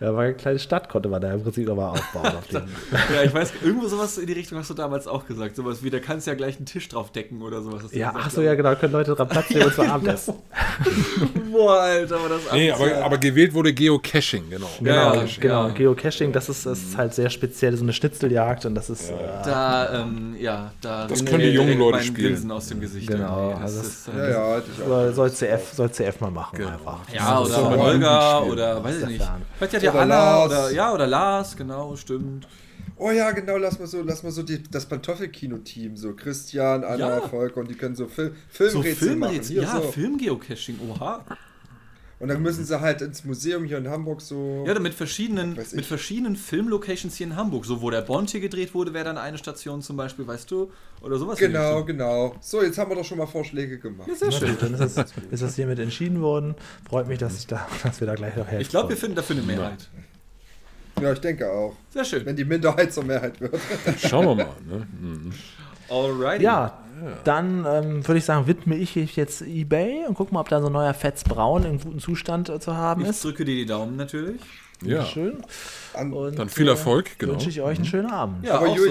Ja, war eine kleine Stadt, konnte man da im Prinzip nochmal aufbauen. Auf. Ja, ich weiß, irgendwo sowas in die Richtung hast du damals auch gesagt. Sowas wie, da kannst du ja gleich einen Tisch drauf decken oder sowas. Ja, ach so, ja, genau, können Leute dran Platz nehmen und zwar Abendessen. Boah, Alter, aber das Nee, aber, aber gewählt wurde Geocaching, genau. Genau, Ja, genau. ja. Geocaching, das ist, das ist halt sehr speziell, so eine Schnitzeljagd und das ist. Äh, Da, ähm, ja, da Das können die jungen Leute spielen. Grinsen aus dem Gesicht. Genau, irgendwie. also ist, ja, äh, ja, auch. soll, soll, CF, soll CF mal machen Genau. einfach. Ja, Das oder Holger oder weiß ich nicht. Vielleicht hat ja Anna oder ja, oder Lars, genau, stimmt. Oh ja, genau, lass mal so, lass mal so die, das Pantoffelkino-Team, so Christian, Anna, Ja. Volker und die können so Fil So Filmrätsel machen. Filmrätsel, Hier ja, so. Filmgeocaching, oha. Und dann müssen sie halt ins Museum hier in Hamburg so. Ja, mit verschiedenen, mit verschiedenen Filmlocations hier in Hamburg. So, wo der Bond hier gedreht wurde, wäre dann eine Station zum Beispiel, weißt du? Oder sowas. genau, genau. So, jetzt haben wir doch schon mal Vorschläge gemacht. Ja, sehr schön. dann ist das, ist das hiermit entschieden worden. Freut mich, dass, ich da, dass wir da gleich noch helfen. Ich glaube, wir finden dafür eine Mehrheit. Ja, ich denke auch. Sehr schön. Wenn die Minderheit zur Mehrheit wird. Schauen wir mal. Ne? Mhm. Alrighty. Ja, dann ähm, würde ich sagen, widme ich jetzt eBay und guck mal, ob da so ein neuer Fetz Braun in gutem Zustand äh, zu haben Ich ist. drücke dir die Daumen natürlich. Ja, Schön. Und, dann viel äh, Erfolg, genau. Wünsche ich euch einen schönen Abend. Ja, aber auch so.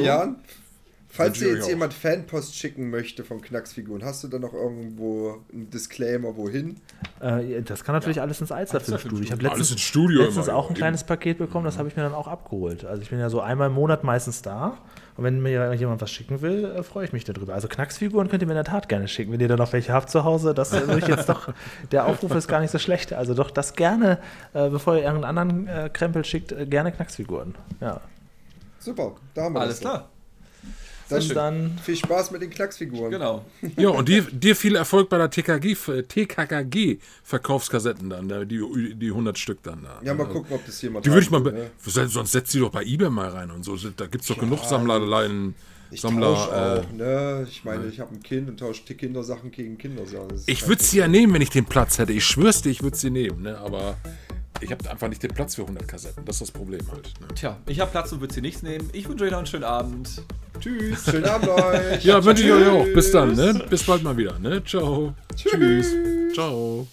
Falls dir jetzt auch. jemand Fanpost schicken möchte von Knacksfiguren, hast du da noch irgendwo einen Disclaimer, wohin? Äh, das kann natürlich alles ins Alsterfilmstudio. Ich habe Alles letztens, ins Studio letztens immer, auch ein ja, kleines Paket bekommen, das habe ich mir dann auch abgeholt. Also ich bin ja so einmal im Monat meistens da. Und wenn mir jemand was schicken will, äh, freue ich mich darüber. Also Knacksfiguren könnt ihr mir in der Tat gerne schicken. Wenn ihr da noch welche habt zu Hause, das äh, würde ich jetzt doch, der Aufruf ist gar nicht so schlecht. Also doch das gerne, äh, bevor ihr irgendeinen anderen äh, Krempel schickt, gerne Knacksfiguren. Ja. Super, da haben wir Alles klar. Dann. Dann viel Spaß mit den Knacksfiguren. Genau. Ja, und dir, dir viel Erfolg bei der TKG, äh, TKKG-Verkaufskassetten dann, da, die, die 100 Stück dann da. Ja, mal gucken, ob das jemand Die würde ich mal, ne? sonst setzt die doch bei eBay mal rein und so. Da gibt es doch genug Sammlerleien. Ich Sammler, tausche äh, auch, ne? Ich meine, ich habe ein Kind und tausche die Kindersachen gegen Kindersachen. Ich würde sie ja nehmen, wenn ich den Platz hätte. Ich schwör's dir, ich würde sie nehmen, ne? aber ich habe einfach nicht den Platz für 100 Kassetten. Das ist das Problem halt. Ne? Tja, ich habe Platz und würde sie nichts nehmen. Ich wünsche euch noch einen schönen Abend. Tschüss. Schönen Abend euch. ja, wünsche ich euch auch. Bis dann, ne? Bis bald mal wieder, ne? Ciao. Tschüss. Tschüss. Ciao.